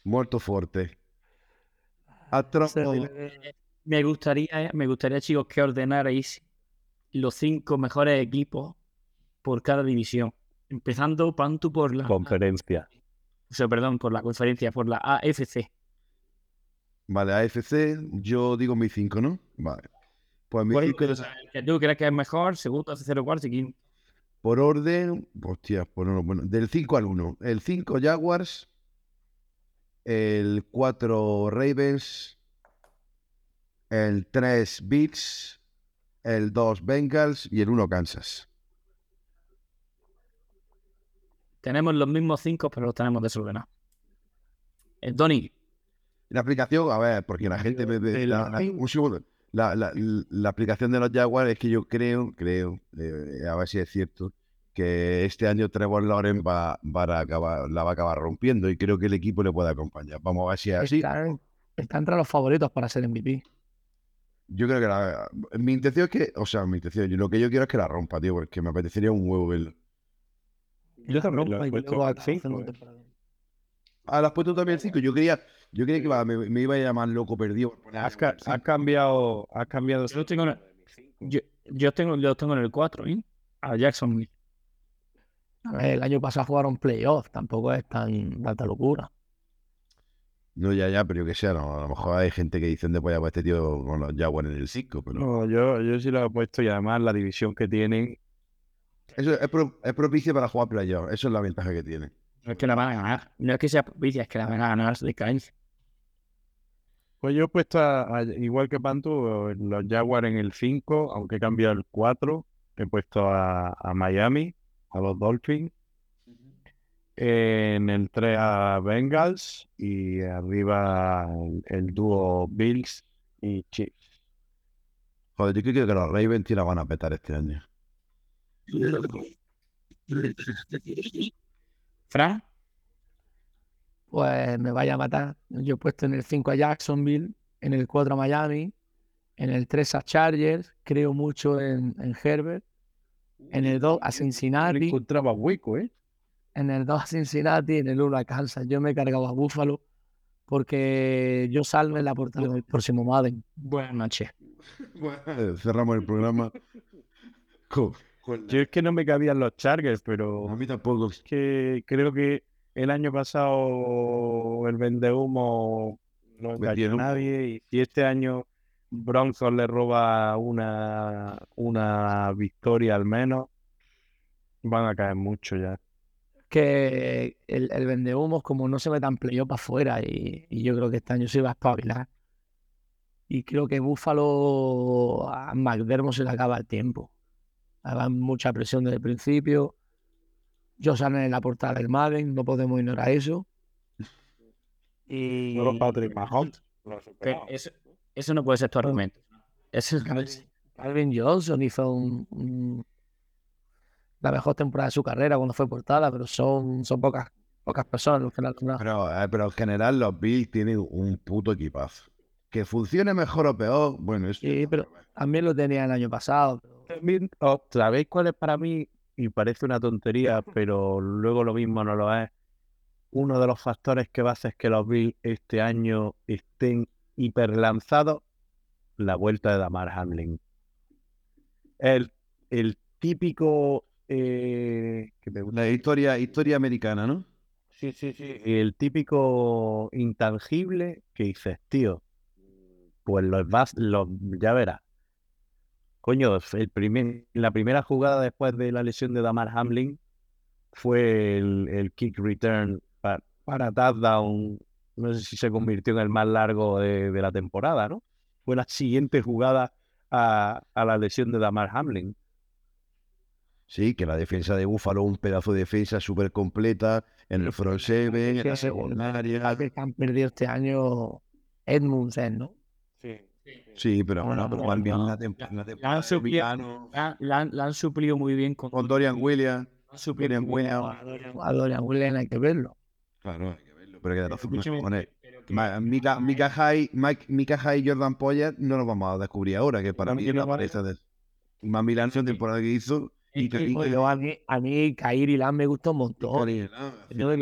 Muerto fuerte. Astro- Me gustaría, me gustaría, chicos, que ordenarais los cinco mejores equipos por cada división. Empezando, Pantu, por la. Conferencia. o sea, perdón, por la conferencia, por la AFC. Vale, AFC, yo digo mi 5, ¿no? Vale. Pues mi ¿Cuál- cinco, o sea, el que tú crees que es mejor, segundo, tercero, cuarto y quinto. Por orden, hostia, pues no, bueno, del 5 al 1. El 5 Jaguars, el 4 Ravens, el 3 Beats, el 2 Bengals y el 1 Kansas. Tenemos los mismos cinco, pero los tenemos desordenados. Eh, Donny, La aplicación, a ver, porque la gente me ve. la- la- un segundo. La, la- la aplicación de los Jaguars es que yo creo, creo, eh, a ver si es cierto, que este año Trevor Lawrence va, va a acabar, la va a acabar rompiendo y creo que el equipo le puede acompañar. Vamos a ver si es así. Está, está entre los favoritos para ser MVP. Yo creo que la, mi intención es que, o sea, mi intención, yo- lo que yo quiero es que la rompa, tío, porque me apetecería un huevo verlo. Yo también lo he Y puesto. Ah, ¿lo has puesto también el 5? Yo quería, yo creía que iba- me, me iba a llamar loco perdido. por poner Has, ca- has cambiado, has cambiado. Yo tengo en el- yo, yo tengo, los tengo en el 4, ¿eh? A Jacksonville. A ver, el año pasado jugaron playoff, tampoco es tan tanta locura. No, ya, ya, pero yo que sé, no, a lo mejor hay gente que dicen después, pues este tío con los Jaguars en el 5, pero... No, yo, yo sí lo he puesto y además la división que tienen. Eso es, pro- es propicio para jugar playoff. Eso es la ventaja que tiene. No es que la van a ganar. No es que sea propicia, es que la van a ganar de caen. Pues yo he puesto, a- a- igual que Pantu, los Jaguars en el 5, aunque he cambiado el 4. He puesto a, a Miami, a los Dolphins. En el 3 a Bengals y arriba el, el dúo Bills y Chiefs. Joder, yo creo que los Ravens la van a petar este año. Fran, Pues me vaya a matar. Yo he puesto en el 5 a Jacksonville, en el 4 a Miami, en el 3 a Chargers, creo mucho en, en Herbert, en el 2 a Cincinnati, encontraba hueco, ¿eh? en el 2 a Cincinnati, en el 1 a Kansas. Yo me he cargado a Buffalo porque yo salvo en la portada del próximo Madden. buenas noches. Cerramos el programa. Yo es que no me cabían los Chargers, pero A mí tampoco. es que creo que el año pasado el vendehumo no engañó a nadie y, y este año Broncos le roba una, una victoria al menos, van a caer mucho ya. Que el, el vendehumos, como no se metan playoff para afuera, y, y yo creo que este año se va a espabilar. Y creo que Buffalo a McDermott se le acaba el tiempo. Habrá mucha presión desde el principio. Josh Allen en la portada del Madden, no podemos ignorar eso. Y Solo Patrick Mahomes. eso, eso no puede ser tu argumento. Eso es- Calvin Johnson hizo un- un- la mejor temporada de su carrera cuando fue portada, pero son, son pocas, pocas personas los que la han logrado. Pero, eh, pero en general los Bills tienen un puto equipazo. Que funcione mejor o peor, bueno, eso Sí, pero también lo tenía el año pasado. pero- También, ¿Sabéis cuál es para mí? Y parece una tontería, pero luego lo mismo no lo es. Uno de los factores que va a hacer que los Bills este año estén hiperlanzados, la vuelta de Damar Hamlin. El, el típico eh, que me gusta- La historia, historia americana, ¿no? Sí, sí, sí. El típico intangible que dices, tío, pues los vas, los, ya verás. Coño, el primer, la primera jugada después de la lesión de Damar Hamlin fue el, el kick return para, para touchdown. No sé si se convirtió en el más largo de, de la temporada, ¿no? Fue la siguiente jugada a, a la lesión de Damar Hamlin. Sí, que la defensa de Búfalo, un pedazo de defensa súper completa, en el front seven, en la secundaria. que han perdido este año Edmundsen, ¿no? Sí, pero bueno, pero igual bien la tem- la- la la temporada han suplido- la, la han- la muy bien con, con Dorian Williams. la Dorian Williams. A Dorian Williams hay que verlo. Claro, hay que verlo, pero que de con él. Mika, Mika High, Mike, Mika High y Jordan Poyer no los vamos a descubrir ahora, que para mí es la pareja de más Milano en temporada que hizo. Y, que, y- a mí, a mí Kairi Lam me gustó un montón. y- Yo de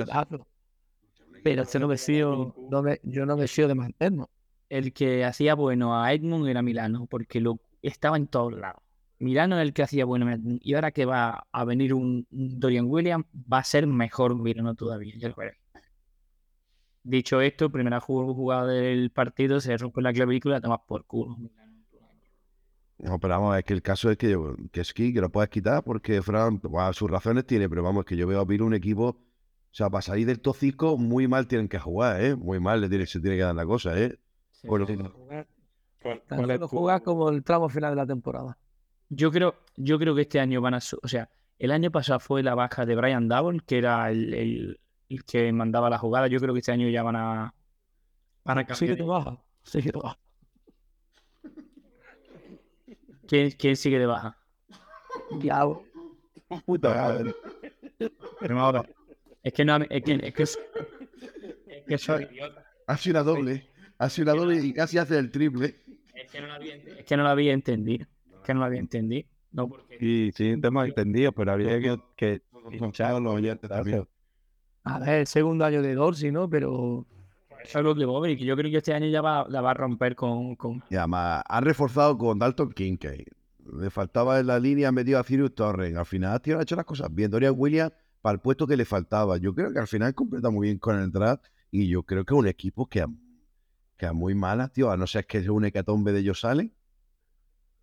Pero este no me fío, no me, yo no me fío de mantenernos. El que hacía bueno a Edmund era Milano, porque lo estaba en todos lados. Milano es el que hacía bueno a y ahora que va a venir un Dorian Williams, va a ser mejor Milano todavía, ya lo. Dicho esto, primera ju- jugada del partido, se rompe la clavícula, tomas por culo. No, pero vamos, es que el caso es que, yo- que es que, lo puedes quitar porque Fran, bueno, sus razones tiene, pero vamos, que yo veo a un equipo, o sea, para salir del 5, muy mal tienen que jugar, ¿eh? Muy mal le tiene, se tiene que dar la cosa, ¿eh? Bueno, Tan solo juega como el tramo final de la temporada. Yo creo, yo creo que este año van a... O sea, el año pasado fue la baja de Brian Davon, que era el, el- el que mandaba la jugada. Yo creo que este año ya van a... Van a Sí cambiar. te baja. Sí que te baja. ¿Quién, quién sigue de baja? Diablo. Puta madre. Pero ahora, Es que no... Es que, es que, es que soy idiota. hace una doble, hace una doble y casi hace el triple. Es que no lo había, ent- es que no lo había entendido. Es que no lo había entendido. No, porque... Sí, sí, te hemos entendido, pero había que, que los oyentes también. A ver, el segundo año de Dorsey, ¿no? Pero Eso es lo que Bobby, que yo creo que este año ya va, la va a romper con... con... Y además, han reforzado con Dalton Kincaid. Le faltaba en la línea, han metido a Sirius Torres. Al final, tío, ha hecho las cosas bien. Dorian Williams para el puesto que le faltaba. Yo creo que al final completa muy bien con el draft. Y yo creo que es un equipo que, que es muy mala, tío. A no ser que es un hecatombe de ellos salen.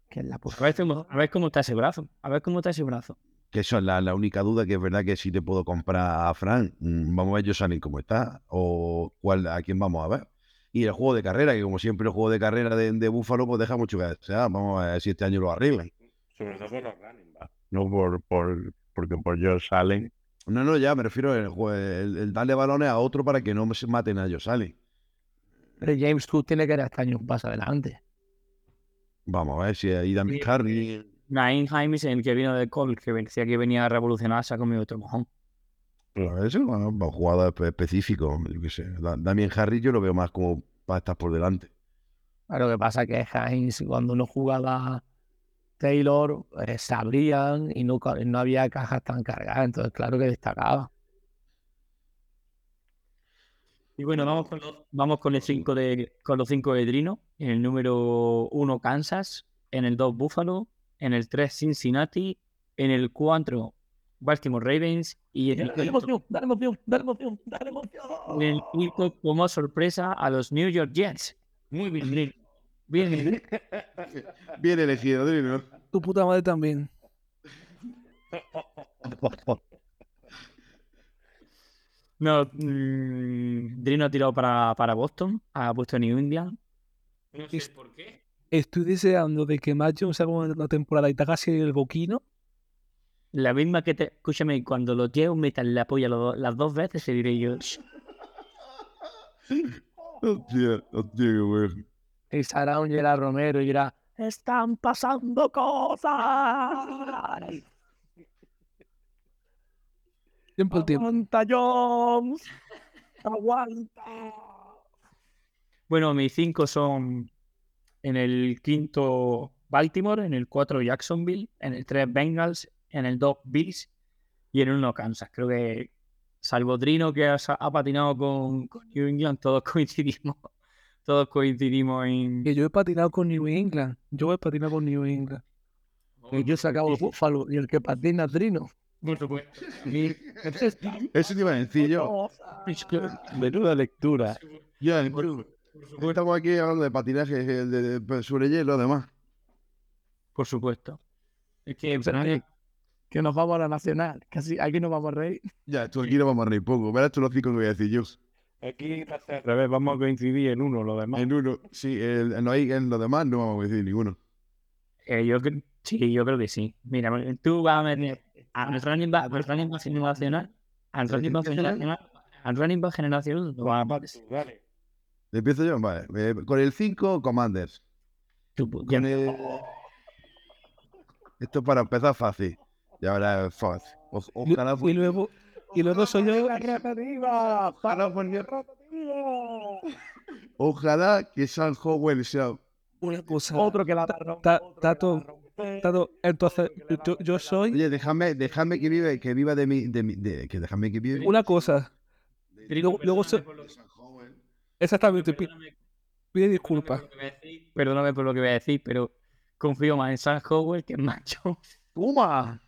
que es la puta. A ver, cómo, a ver cómo está ese brazo. A ver cómo está ese brazo. Que eso es la, la única duda, que es verdad que si te puedo comprar a Fran, mm, vamos a ver salen cómo está. O cuál, a quién vamos a ver. Y el juego de carrera, que como siempre el juego de carrera de, de Búfalo, pues deja mucho que desear. Vamos a ver si este año lo arreglan. Sobre todo por los running backs. No por, por, porque por Allen. No, no, ya me refiero al jue- el, el darle balones a otro para que no se maten a ellos. Pero James Cook tiene que dar este año un paso adelante. Vamos a ver si ahí Damien Harry. Nain James, el que vino de Col, que decía que venía a revolucionar, se ha comido otro mojón. Pero eso, bueno, un jugador espe- específico, yo qué sé. Da- Damien Harry yo lo veo más como para estar por delante. Lo que pasa es que Hines, cuando uno jugaba Taylor, eh, se abrían y no, no había cajas tan cargadas, entonces claro que destacaba. Y bueno, vamos con los, vamos con el cinco de, con los cinco de Drino. En el número 1 Kansas, en el 2 Buffalo, en el 3 Cincinnati, en el 4 Baltimore Ravens y en el, Dale emoción, dale emoción, dale emoción, dale emoción. en el quinto como sorpresa a los New York Jets. Muy bien, Drino. Bien. Bien elegido, Drino. Tu puta madre también. No, mm, Drino ha tirado para, para Boston, ha puesto New England. No sé por qué. Estoy deseando de que Matt Jones haga una temporada y te haga así el boquino. La misma que te. Escúchame, cuando los Jets metan la polla do- las dos veces, se diré yo. Hostia, hostia, qué bueno. Y Sarah un Gerard Romero y dirá, están pasando cosas. Tiempo al tiempo. Aguanta, Jones. Aguanta. Bueno, mis cinco son en el quinto Baltimore, en el 4 Jacksonville, en el 3 Bengals, en el 2 Bills y en el 1 Kansas. Creo que, salvo Drino que ha, ha patinado con, con New England, todos coincidimos. Todos coincidimos en. Que yo he patinado con New England. Yo he patinado con New England. Y yo sacaba el búfalo y el que patina es Trino. Por supuesto. Eso te iba a decir yo. Menuda lectura. Ya, estamos aquí hablando de patinaje de, de- de- sobre hielo, además. Por supuesto. Es que, Oye, que nos vamos a la nacional. Casi aquí nos vamos a reír. Ya, tú aquí no vamos a reír poco. Verás tú los cinco que voy a decir yo. Aquí al revés, vamos a coincidir en uno, lo demás. En uno, sí, el- no hay, en los demás no vamos a decir ninguno. eh, yo sí, yo creo que sí. Mira, tú vas a meter a nuestro running back, al running back generacional, al running back generacional, al running back generacional, poner. ¿Empiezo yo? Vale. Eh, con el 5, Commanders. Ya- Con el- Esto es para empezar fácil. Y ahora es fácil. Ojalá y luego, y luego soy yo. Ojalá que San Howell sea. Una cosa. Otro que la Ta- Tato, Tato, entonces, yo, yo soy. Oye, déjame, déjame que vive, que viva de mi, de mi, de- que déjame que vive. Una cosa. Luego, luego soy. Exactamente. pi- Pide disculpas. Perdóname por lo que voy a decir, pero confío más en Sam Howell que en Macho. ¡Toma!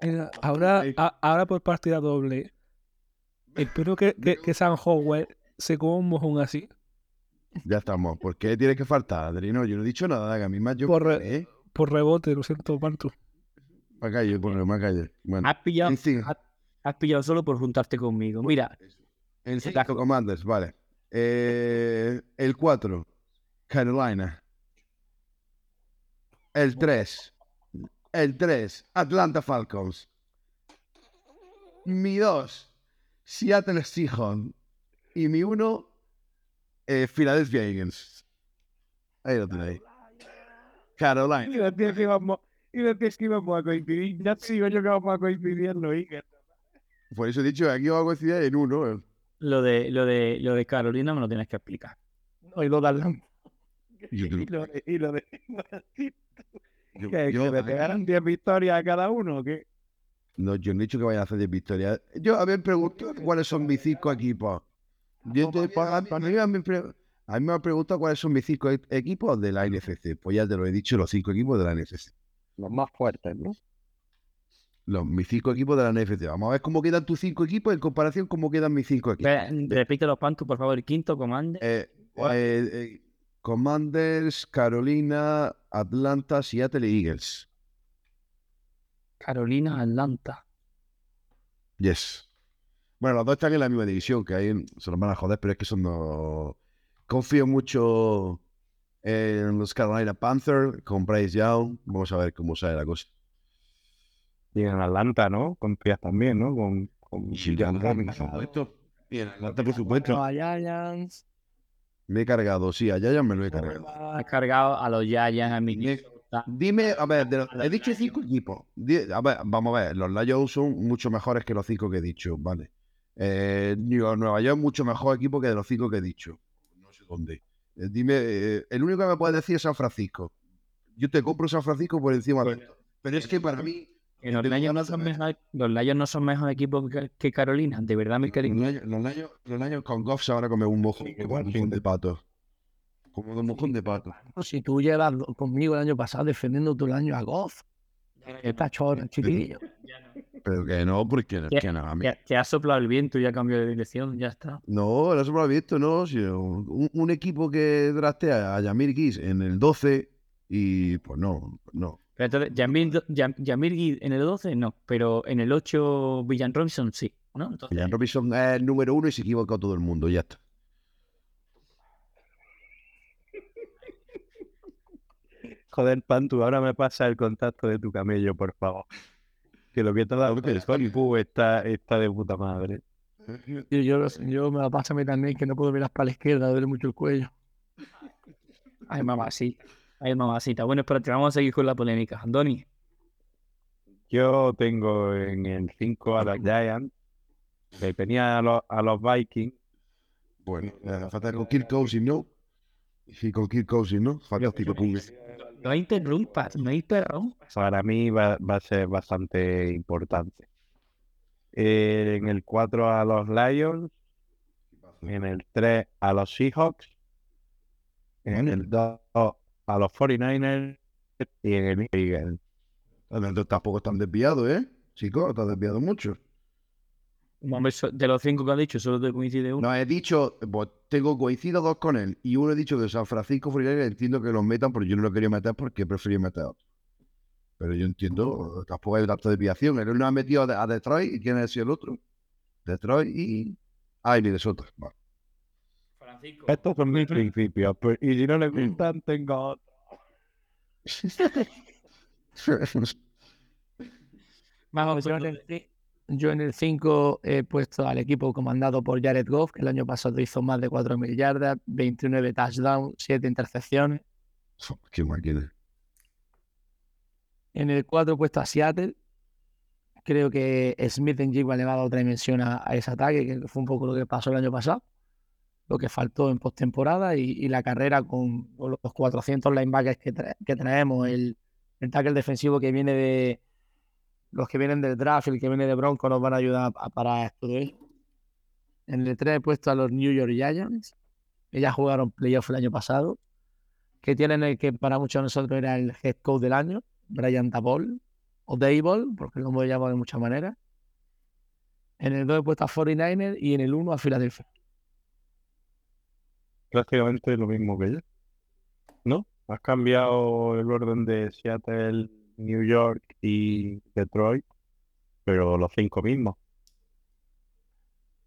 Mira, ahora, a- ahora por partida doble. Espero que, que, que San Howell se coma un mojón así. Ya estamos. ¿Por qué tienes que faltar, Adrino? Yo no he dicho nada, que a mí más yo. Por re- ¿Eh? Por rebote, lo siento, Martu. Me callo, bueno, me callo. Bueno, Has pillado, sí. has, has pillado solo por juntarte conmigo. Mira, El Sí, 5 Commanders, vale. Eh, el 4, Carolina. El 3, el 3, Atlanta Falcons. Mi 2, Seattle Seahawks. Y mi 1, eh, Philadelphia Eagles. Ahí lo tenéis. Carolina. Y que y decías que íbamos a coincidir. Ya sigo yo que vamos a coincidir en los Eagles. Por eso he dicho que aquí vamos a coincidir en uno. lo de, lo de, lo de Carolina me lo tienes que explicar. No, y lo de Y lo de, y lo de, yo- que, yo- que le pegaran 10 victorias a cada uno, ¿o qué? No, yo no he dicho que vayan a hacer 10 victorias. Yo, a ver, pregunto cuáles son mis cinco equipos. Yo a, mí me pre- a mí me han preguntado cuáles son mis cinco e- equipos de la NFC. Pues ya te lo he dicho, los cinco equipos de la NFC. Los más fuertes, ¿no? Los, mis cinco equipos de la NFC. Vamos a ver cómo quedan tus cinco equipos en comparación cómo quedan mis cinco equipos. Repite los pantos, por favor. Quinto comando. Eh, eh, eh, Commanders, Carolina, Atlanta, Seattle y Eagles. Carolina, Atlanta. Yes. Bueno, los dos están en la misma división, que ahí se los van a joder, pero es que son dos. Confío mucho en los Carolina Panthers con Bryce Young. Vamos a ver cómo sale la cosa. Y en Atlanta, ¿no? Confías también, ¿no? Con, con Y Robinson. Y en Atlanta, por supuesto. No, a Giants. Me he cargado, sí, a Giants me lo he cargado. Has cargado a los Giants, a Minnesota. Dime, a ver, de los- he dicho cinco equipos. A ver, vamos a ver, los Lions son mucho mejores que los cinco que he dicho, vale. Eh, Nueva York es mucho mejor equipo que de los cinco que he dicho. No sé dónde. Eh, dime, eh, el único que me puedes decir es San Francisco. Yo te compro San Francisco por encima de esto. Pero es que para mí, los, Lions no son mejor, los Lions no son mejor equipo que, que Carolina. De verdad, mi. Lions, los Lions- con Goff se van a comer un mojón, como un mojón de pato. Como un mojón de pato. Si tú llevas conmigo el año pasado defendiendo todo el año a Goff, está chorro, chiquillo. Pero que no, porque no, Ya- que no, a mí- Que, que ha soplado el viento y ha cambiado de dirección. Ya está. No, no se lo ha visto, no. si un, un equipo que draftea a Yamir Giz en el 12 y pues no, no. Pero entonces, Jamir, Jam- Jamir Gill en el 12, no. Pero en el 8, Villan Robinson, sí. ¿no? Entonces, Jan Robinson es el número uno y se equivocó todo el mundo, ya está. Joder, Pantu, ahora me pasa el contacto de tu camello, por favor. Que lo que ha dado el Sony Poo está, está de puta madre. Yo, yo, yo me la paso a mí también que no puedo mirar para la izquierda, duele mucho el cuello. Ay, mamacita. Ay, mamacita. Bueno, espérate, vamos a seguir con la polémica. Andoni, Yo tengo en el 5 a los Giants, que tenía a los, a los Vikings, Bueno, eh, falta con Kirk Cousins, ¿no? Sí, con Kirk Cousins, ¿no? Fantástico. pum. no interrumpas, no interrumpas. para mí va, va a ser bastante importante. Eh, en el 4 a los Lions, en el 3 a los Seahawks, en el 2 a los 49ers y en el Eagles. Entonces, Tampoco están desviados, ¿eh? Chicos, están desviados mucho. De los cinco que has dicho, solo te coincide uno. No, he dicho, pues, tengo coincido dos con él. Y uno he dicho que San Francisco 49 entiendo que los metan, pero yo no lo quería meter porque prefería meter a otro. Pero yo entiendo, tampoco hay tanta desviación. El uno ha metido a, a Detroit y quién ha sido el otro. Detroit y. Ah, y Minnesota. Vale. Francisco. Estos son mis principios. pues, y si no les gustan, tengo otro. Vamos, Yo en el ci- Yo en el 5 he puesto al equipo comandado por Jared Goff, que el año pasado hizo más de 4.000 yardas, 29 touchdowns, 7 intercepciones. Qué máquina. En el 4 he puesto a Seattle. Creo que Smith en Jigba le va a dar otra dimensión a, a ese ataque, que fue un poco lo que pasó el año pasado. Lo que faltó en postemporada y, y la carrera con, con los 400 linebackers que, tra- que traemos, el, el tackle defensivo que viene de los que vienen del draft, el que viene de Bronco, nos van a ayudar a parar todo eso. En el 3 he puesto a los New York Giants, que ya jugaron playoff el año pasado, que tienen el que para muchos de nosotros era el head coach del año, Brian Dabol, o Dable, porque lo hemos llamado de muchas maneras. En el 2 he puesto a 49ers y en el 1 a Filadelfia. Prácticamente lo mismo que yo. ¿No? Has cambiado el orden de Seattle, New York y Detroit, pero los cinco mismos.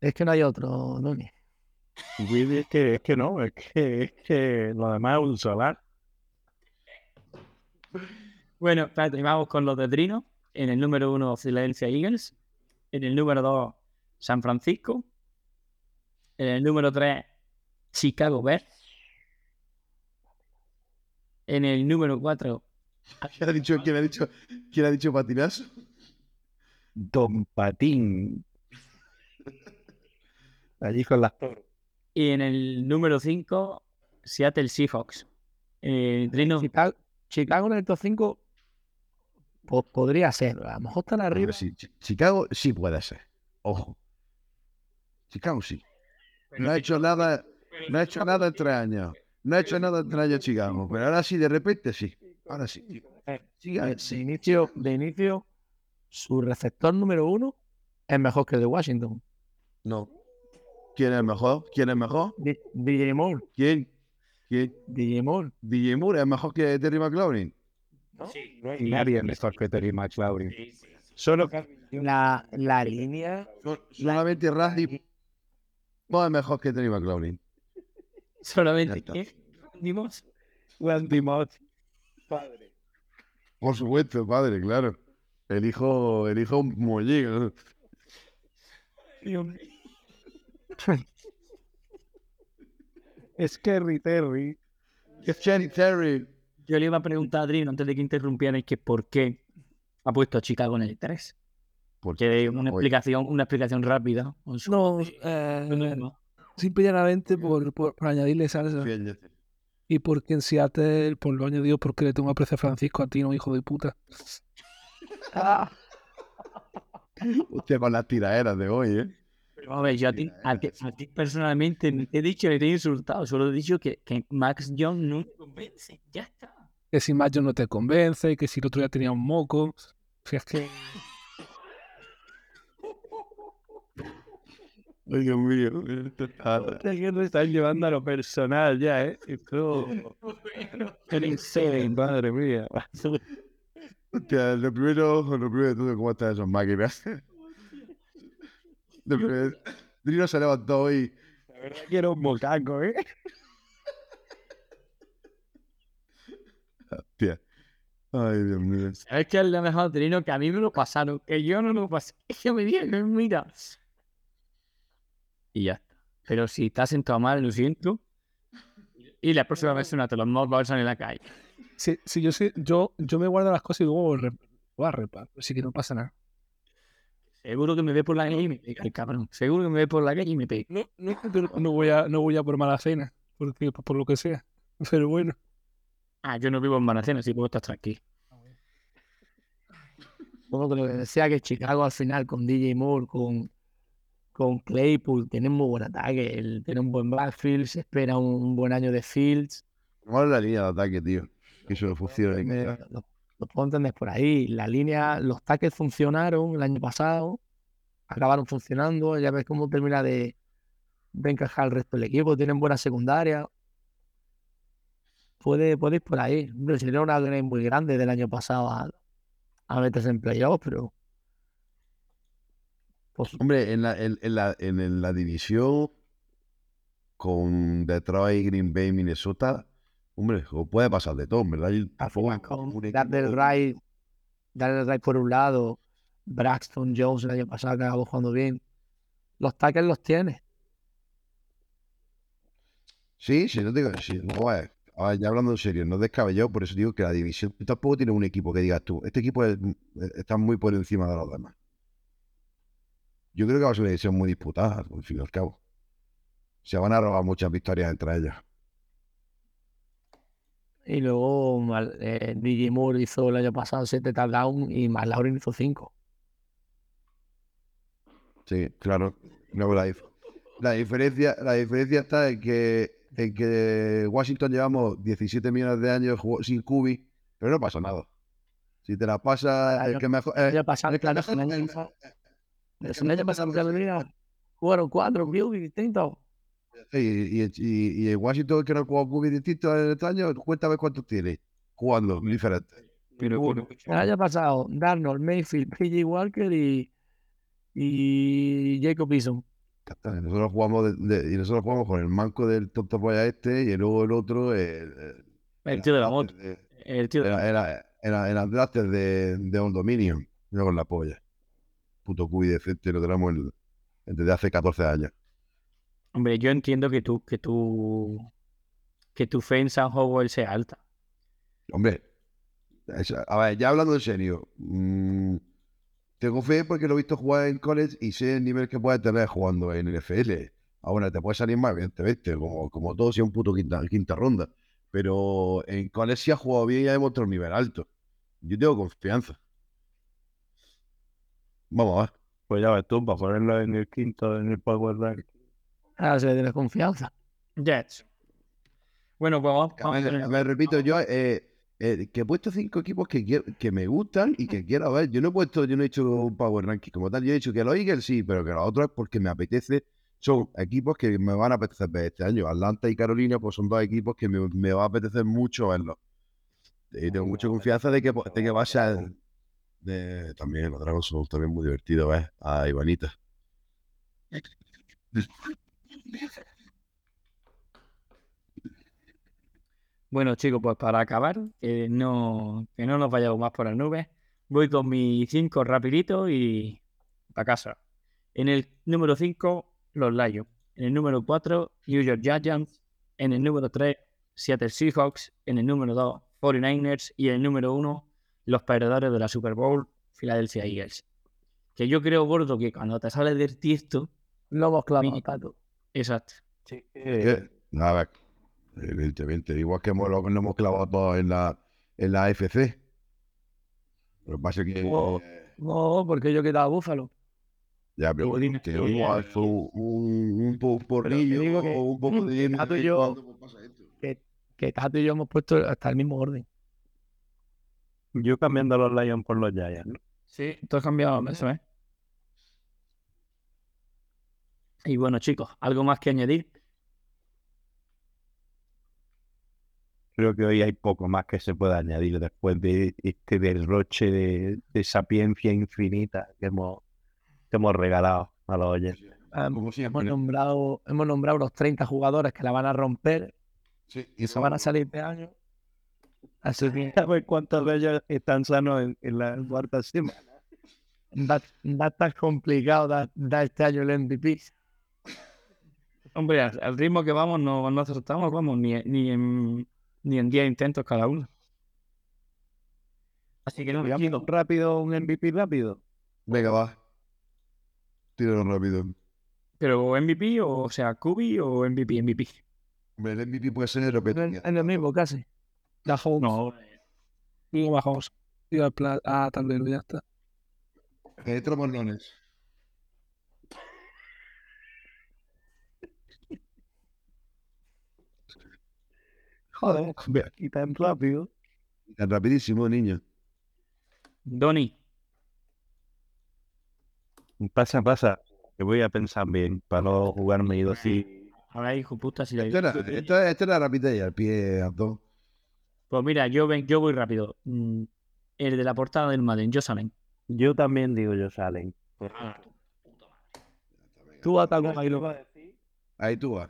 Es que no hay otro. Willy, es que, es que no, es que, es que lo demás es un solar. Bueno, espérate, vamos con los de Trino. En el número uno, Philadelphia Eagles. En el número dos, San Francisco. En el número tres, Chicago Bears. En el número cuatro, ¿Quién ha dicho, quién ha dicho, quién ha dicho patinazo? Don Patín. Allí con las toros. y en el número cinco, Seattle Seahawks. Eh, Trino, Chicago, Chicago en el top 5 po- podría ser. A lo mejor están arriba. sí, Chicago sí puede ser. Ojo. Chicago sí. No ha hecho nada, no ha hecho nada en tres años. No ha hecho nada en tres años Chicago. Pero ahora sí, de repente sí. Ahora sí. Chicago De, sí. de inicio, de inicio, su receptor número uno es mejor que el de Washington. No. ¿Quién es mejor? ¿Quién es mejor? DJ Moore. ¿Quién? ¿Quién? DJ Moore. DJ Moore es mejor que Terry McLaurin. No hay nadie mejor que Terry McLaurin. Solo La, la línea. Sol- Solamente Randy no es mejor que Terry McLaurin. Solamente que dimos Randy Moss. Por supuesto, padre, claro. El hijo, el hijo molligo. Es Kerry Terry. Cherry Terry. Yo le iba a preguntar a Adrián antes de que interrumpierais que por qué ha puesto a Chicago en el 3. Porque una explicación, una explicación rápida. No, eh, simple y llanamente por, por, por añadirle salsa. Fíjate. Y porque en Seattle, por lo añadido, porque le tengo aprecio a Francisco a ti, no hijo de puta. Hostia, con las tiraderas de hoy, ¿eh? Pero vamos a ver, yo a ti, a ti- a ti personalmente te he dicho ni te he insultado, solo he dicho que, que Max Jones no me convence. Ya está. Que si Mayo no te convence, que si el otro día tenía un moco. O sea, es que Ay, Dios mío. Es que lo están llevando a lo personal ya, ¿eh? Esto... Madre mía. Hostia, lo primero, lo primero de todo, ¿cómo están esas máquinas? Lo primero, Drino se levantó hoy. La verdad que era un mocaco, ¿eh? Hostia. Ay, Dios mío. Es que es lo mejor, Trino, que a mí me lo pasaron, que yo no lo pasé. Es que me dijeron, mira. Y ya está. Pero si estás sentado mal, lo siento. Y la próxima vez una te los vamos a en la calle. si, si yo, sé- yo, yo me guardo las cosas y luego voy a repar. Así que no pasa nada. Seguro que me ve por la calle y me pega el cabrón. Seguro que me ve por la calle y me pega. No, no, pero no voy a, no voy a por mala cena. Porque, por lo que sea. Pero bueno. Ah, yo no vivo en Banacena, así puedo estar tranquilo. Bueno, que lo que decía que Chicago al final con DJ Moore, con, con Claypool, tienen muy buen ataque. El, tiene un buen backfield, se espera un, un buen año de Fields. ¿Cómo es la línea de ataque, tío? Que eso funciona. Me- lo, lo puedo entender por ahí. La línea, los tackles funcionaron el año pasado, acabaron funcionando. Ya ves cómo termina de, de encajar el resto del equipo. Tienen buena secundaria. Puede, puede ir por ahí. Hombre, sería una upgrade muy grande del año pasado a, a meterse en playoffs, pero. Pues, Hombre, en la, en, en la, en, la división con Detroit, Green Bay, Minnesota, hombre, puede pasar de todo, ¿verdad? Y tampoco es con un Daniel equipo- Wright, Daniel Wright por un lado, Braxton Jones el año pasado que acabó jugando bien. Los tackles los tiene. Sí, sí, no digo, sí, no, a ver, ya hablando en serio, no es descabellado, por eso digo que la división tampoco tiene un equipo que digas tú, este equipo es- eh, está muy por encima de los demás. Yo creo que va a ser una división muy disputada, al fin y al cabo. Se van a robar muchas victorias entre ellas. Y luego eh, DJ Moore hizo el año pasado 7 touchdowns y McLaurin hizo 5. Sí, claro. No, la, dif- la diferencia, la diferencia está en que, en que Washington llevamos 17 millones de años sin Cubi, pero no pasa nada. Si te la pasa, el que mejor. El eh, el el año pasado que venía, jugaron cuatro QB distintos. Y, y, y, y en Washington, que no jugó Cubi distinto en este año, cuéntame cuántos tiene jugando diferentes. Pero bueno, El año pasado, Darnold, Mayfield, PJ Walker y, y Jacob Eason. Nosotros jugamos de- de- y nosotros jugamos con el manco del tonto polla este y luego el otro el, el- el tío de la moto. de- El tío de la Era, era, era, era drafter de, de Old Dominion. Con la polla. Puto cubi decente, lo tenemos en- desde hace 14 años. Hombre, yo entiendo que tú, que tú, que tu fe en San Howell sea alta. Hombre, a ver, ya hablando en serio, mm, tengo fe porque lo he visto jugar en college y sé el nivel que puede tener jugando en el NFL. Ahora te puede salir más, evidentemente, como, como todo, si es un puto quinta, quinta ronda. Pero en college sí ha jugado bien y ha demostrado un nivel alto. Yo tengo confianza. Vamos a ver. Pues ya ves tú, para ponerlo en el quinto, en el Power Rank. Ahora se le tiene confianza. Jets. Bueno, pues vamos, a ver, repito, yo eh, eh, que he puesto cinco equipos que, quiero- que me gustan y que quiero ver. Yo no he puesto, yo no he hecho un power ranking como tal. Yo he dicho que los Eagles sí, pero que los otros es porque me apetece. Son equipos que me van a apetecer ver este año. Atlanta y Carolina, pues son dos equipos que me, me va a apetecer mucho verlos. Y tengo mucha confianza de que, de que va a ser de- también los Dragon Souls también muy divertido, ¿ves? A Ivanita. Bueno, chicos, pues para acabar, que no, que no nos vayamos más por las nubes, voy con mis cinco rapidito y para casa. En el número 5, los Lions. En el número 4, New York Giants. En el número 3, Seattle Seahawks. En el número 2, 49ers. Y en el número 1, los perdedores de la Super Bowl, Philadelphia Eagles. Que yo creo, gordo, que cuando te sales del tiesto, Lo hemos clavado, Mi- Tato. exacto. Eh, Nada, evidentemente. Igual que hemos, lo, nos hemos clavado todos en la, en la AFC. Lo que pasa es que. Oh. eh, No, porque yo he quitado a Búfalo. ya, pero Igual bueno, que que- igual fue un, un, un po- porrillo que- o un poco de. Tato y yo-. Que Tato y yo hemos puesto hasta el mismo orden. Yo cambiando los Lions por los Giants. ¿no? Sí, tú has cambiado eso, ¿eh? Y bueno, chicos, ¿algo más que añadir? Creo que hoy hay poco más que se pueda añadir después de este derroche de, de sapiencia infinita que hemos, que hemos regalado a los oyentes. Ah, hemos, nombrado, hemos nombrado unos 30 jugadores que la van a romper Sí, y se van a salir de año. Así que A ver cuántos de ellos están sanos en, en la cuarta semana. va, va a estar complicado dar, dar este año el MVP. Hombre, al, al ritmo que vamos no, no acertamos, vamos, ni, ni, en, ni en 10 intentos cada uno. Así que no, Digamos, rápido, un MVP rápido. Venga, va. Tíralo rápido. pero MVP o, o sea, Kubi o MVP, MVP. Hombre, El MVP puede ser repetido. es lo mismo casi. La Holmes. No. Digo bajos. Digo plan. Ah, tablero, ya está. Entra Morlones. Joder. Y tan rápido. Tan rapidísimo, niño. Doni, Pasa, pasa. Que voy a pensar bien para no jugarme ido así. ahora hijo puta, si la Esto era, esto, esto era rapidez al pie, Antón. Pues mira, yo, ven, yo voy rápido. Mm, El de la portada del Madden, Jocelyn. Yo también digo yo salen. Tú atacas ahí lo Ahí tú vas.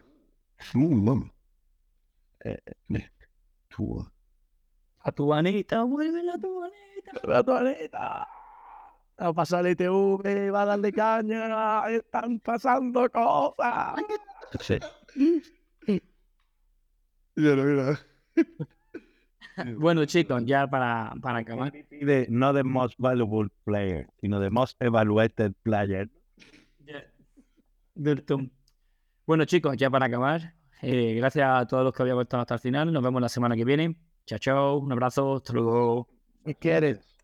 Uh. Eh, Tú vas. A tu manita, vuelve a tu manita. la toaleta. Va a pasar el ITV, va a darle caña, están pasando cosas. Sí. Mira, mira. Bueno, chicos, ya para, para acabar. De, no the most valuable player, sino the most evaluated player. Bueno, chicos, ya para acabar, eh, gracias a todos los que habían estado hasta el final. Nos vemos la semana que viene. Chao, chao, un abrazo, hasta luego. ¿Qué quieres?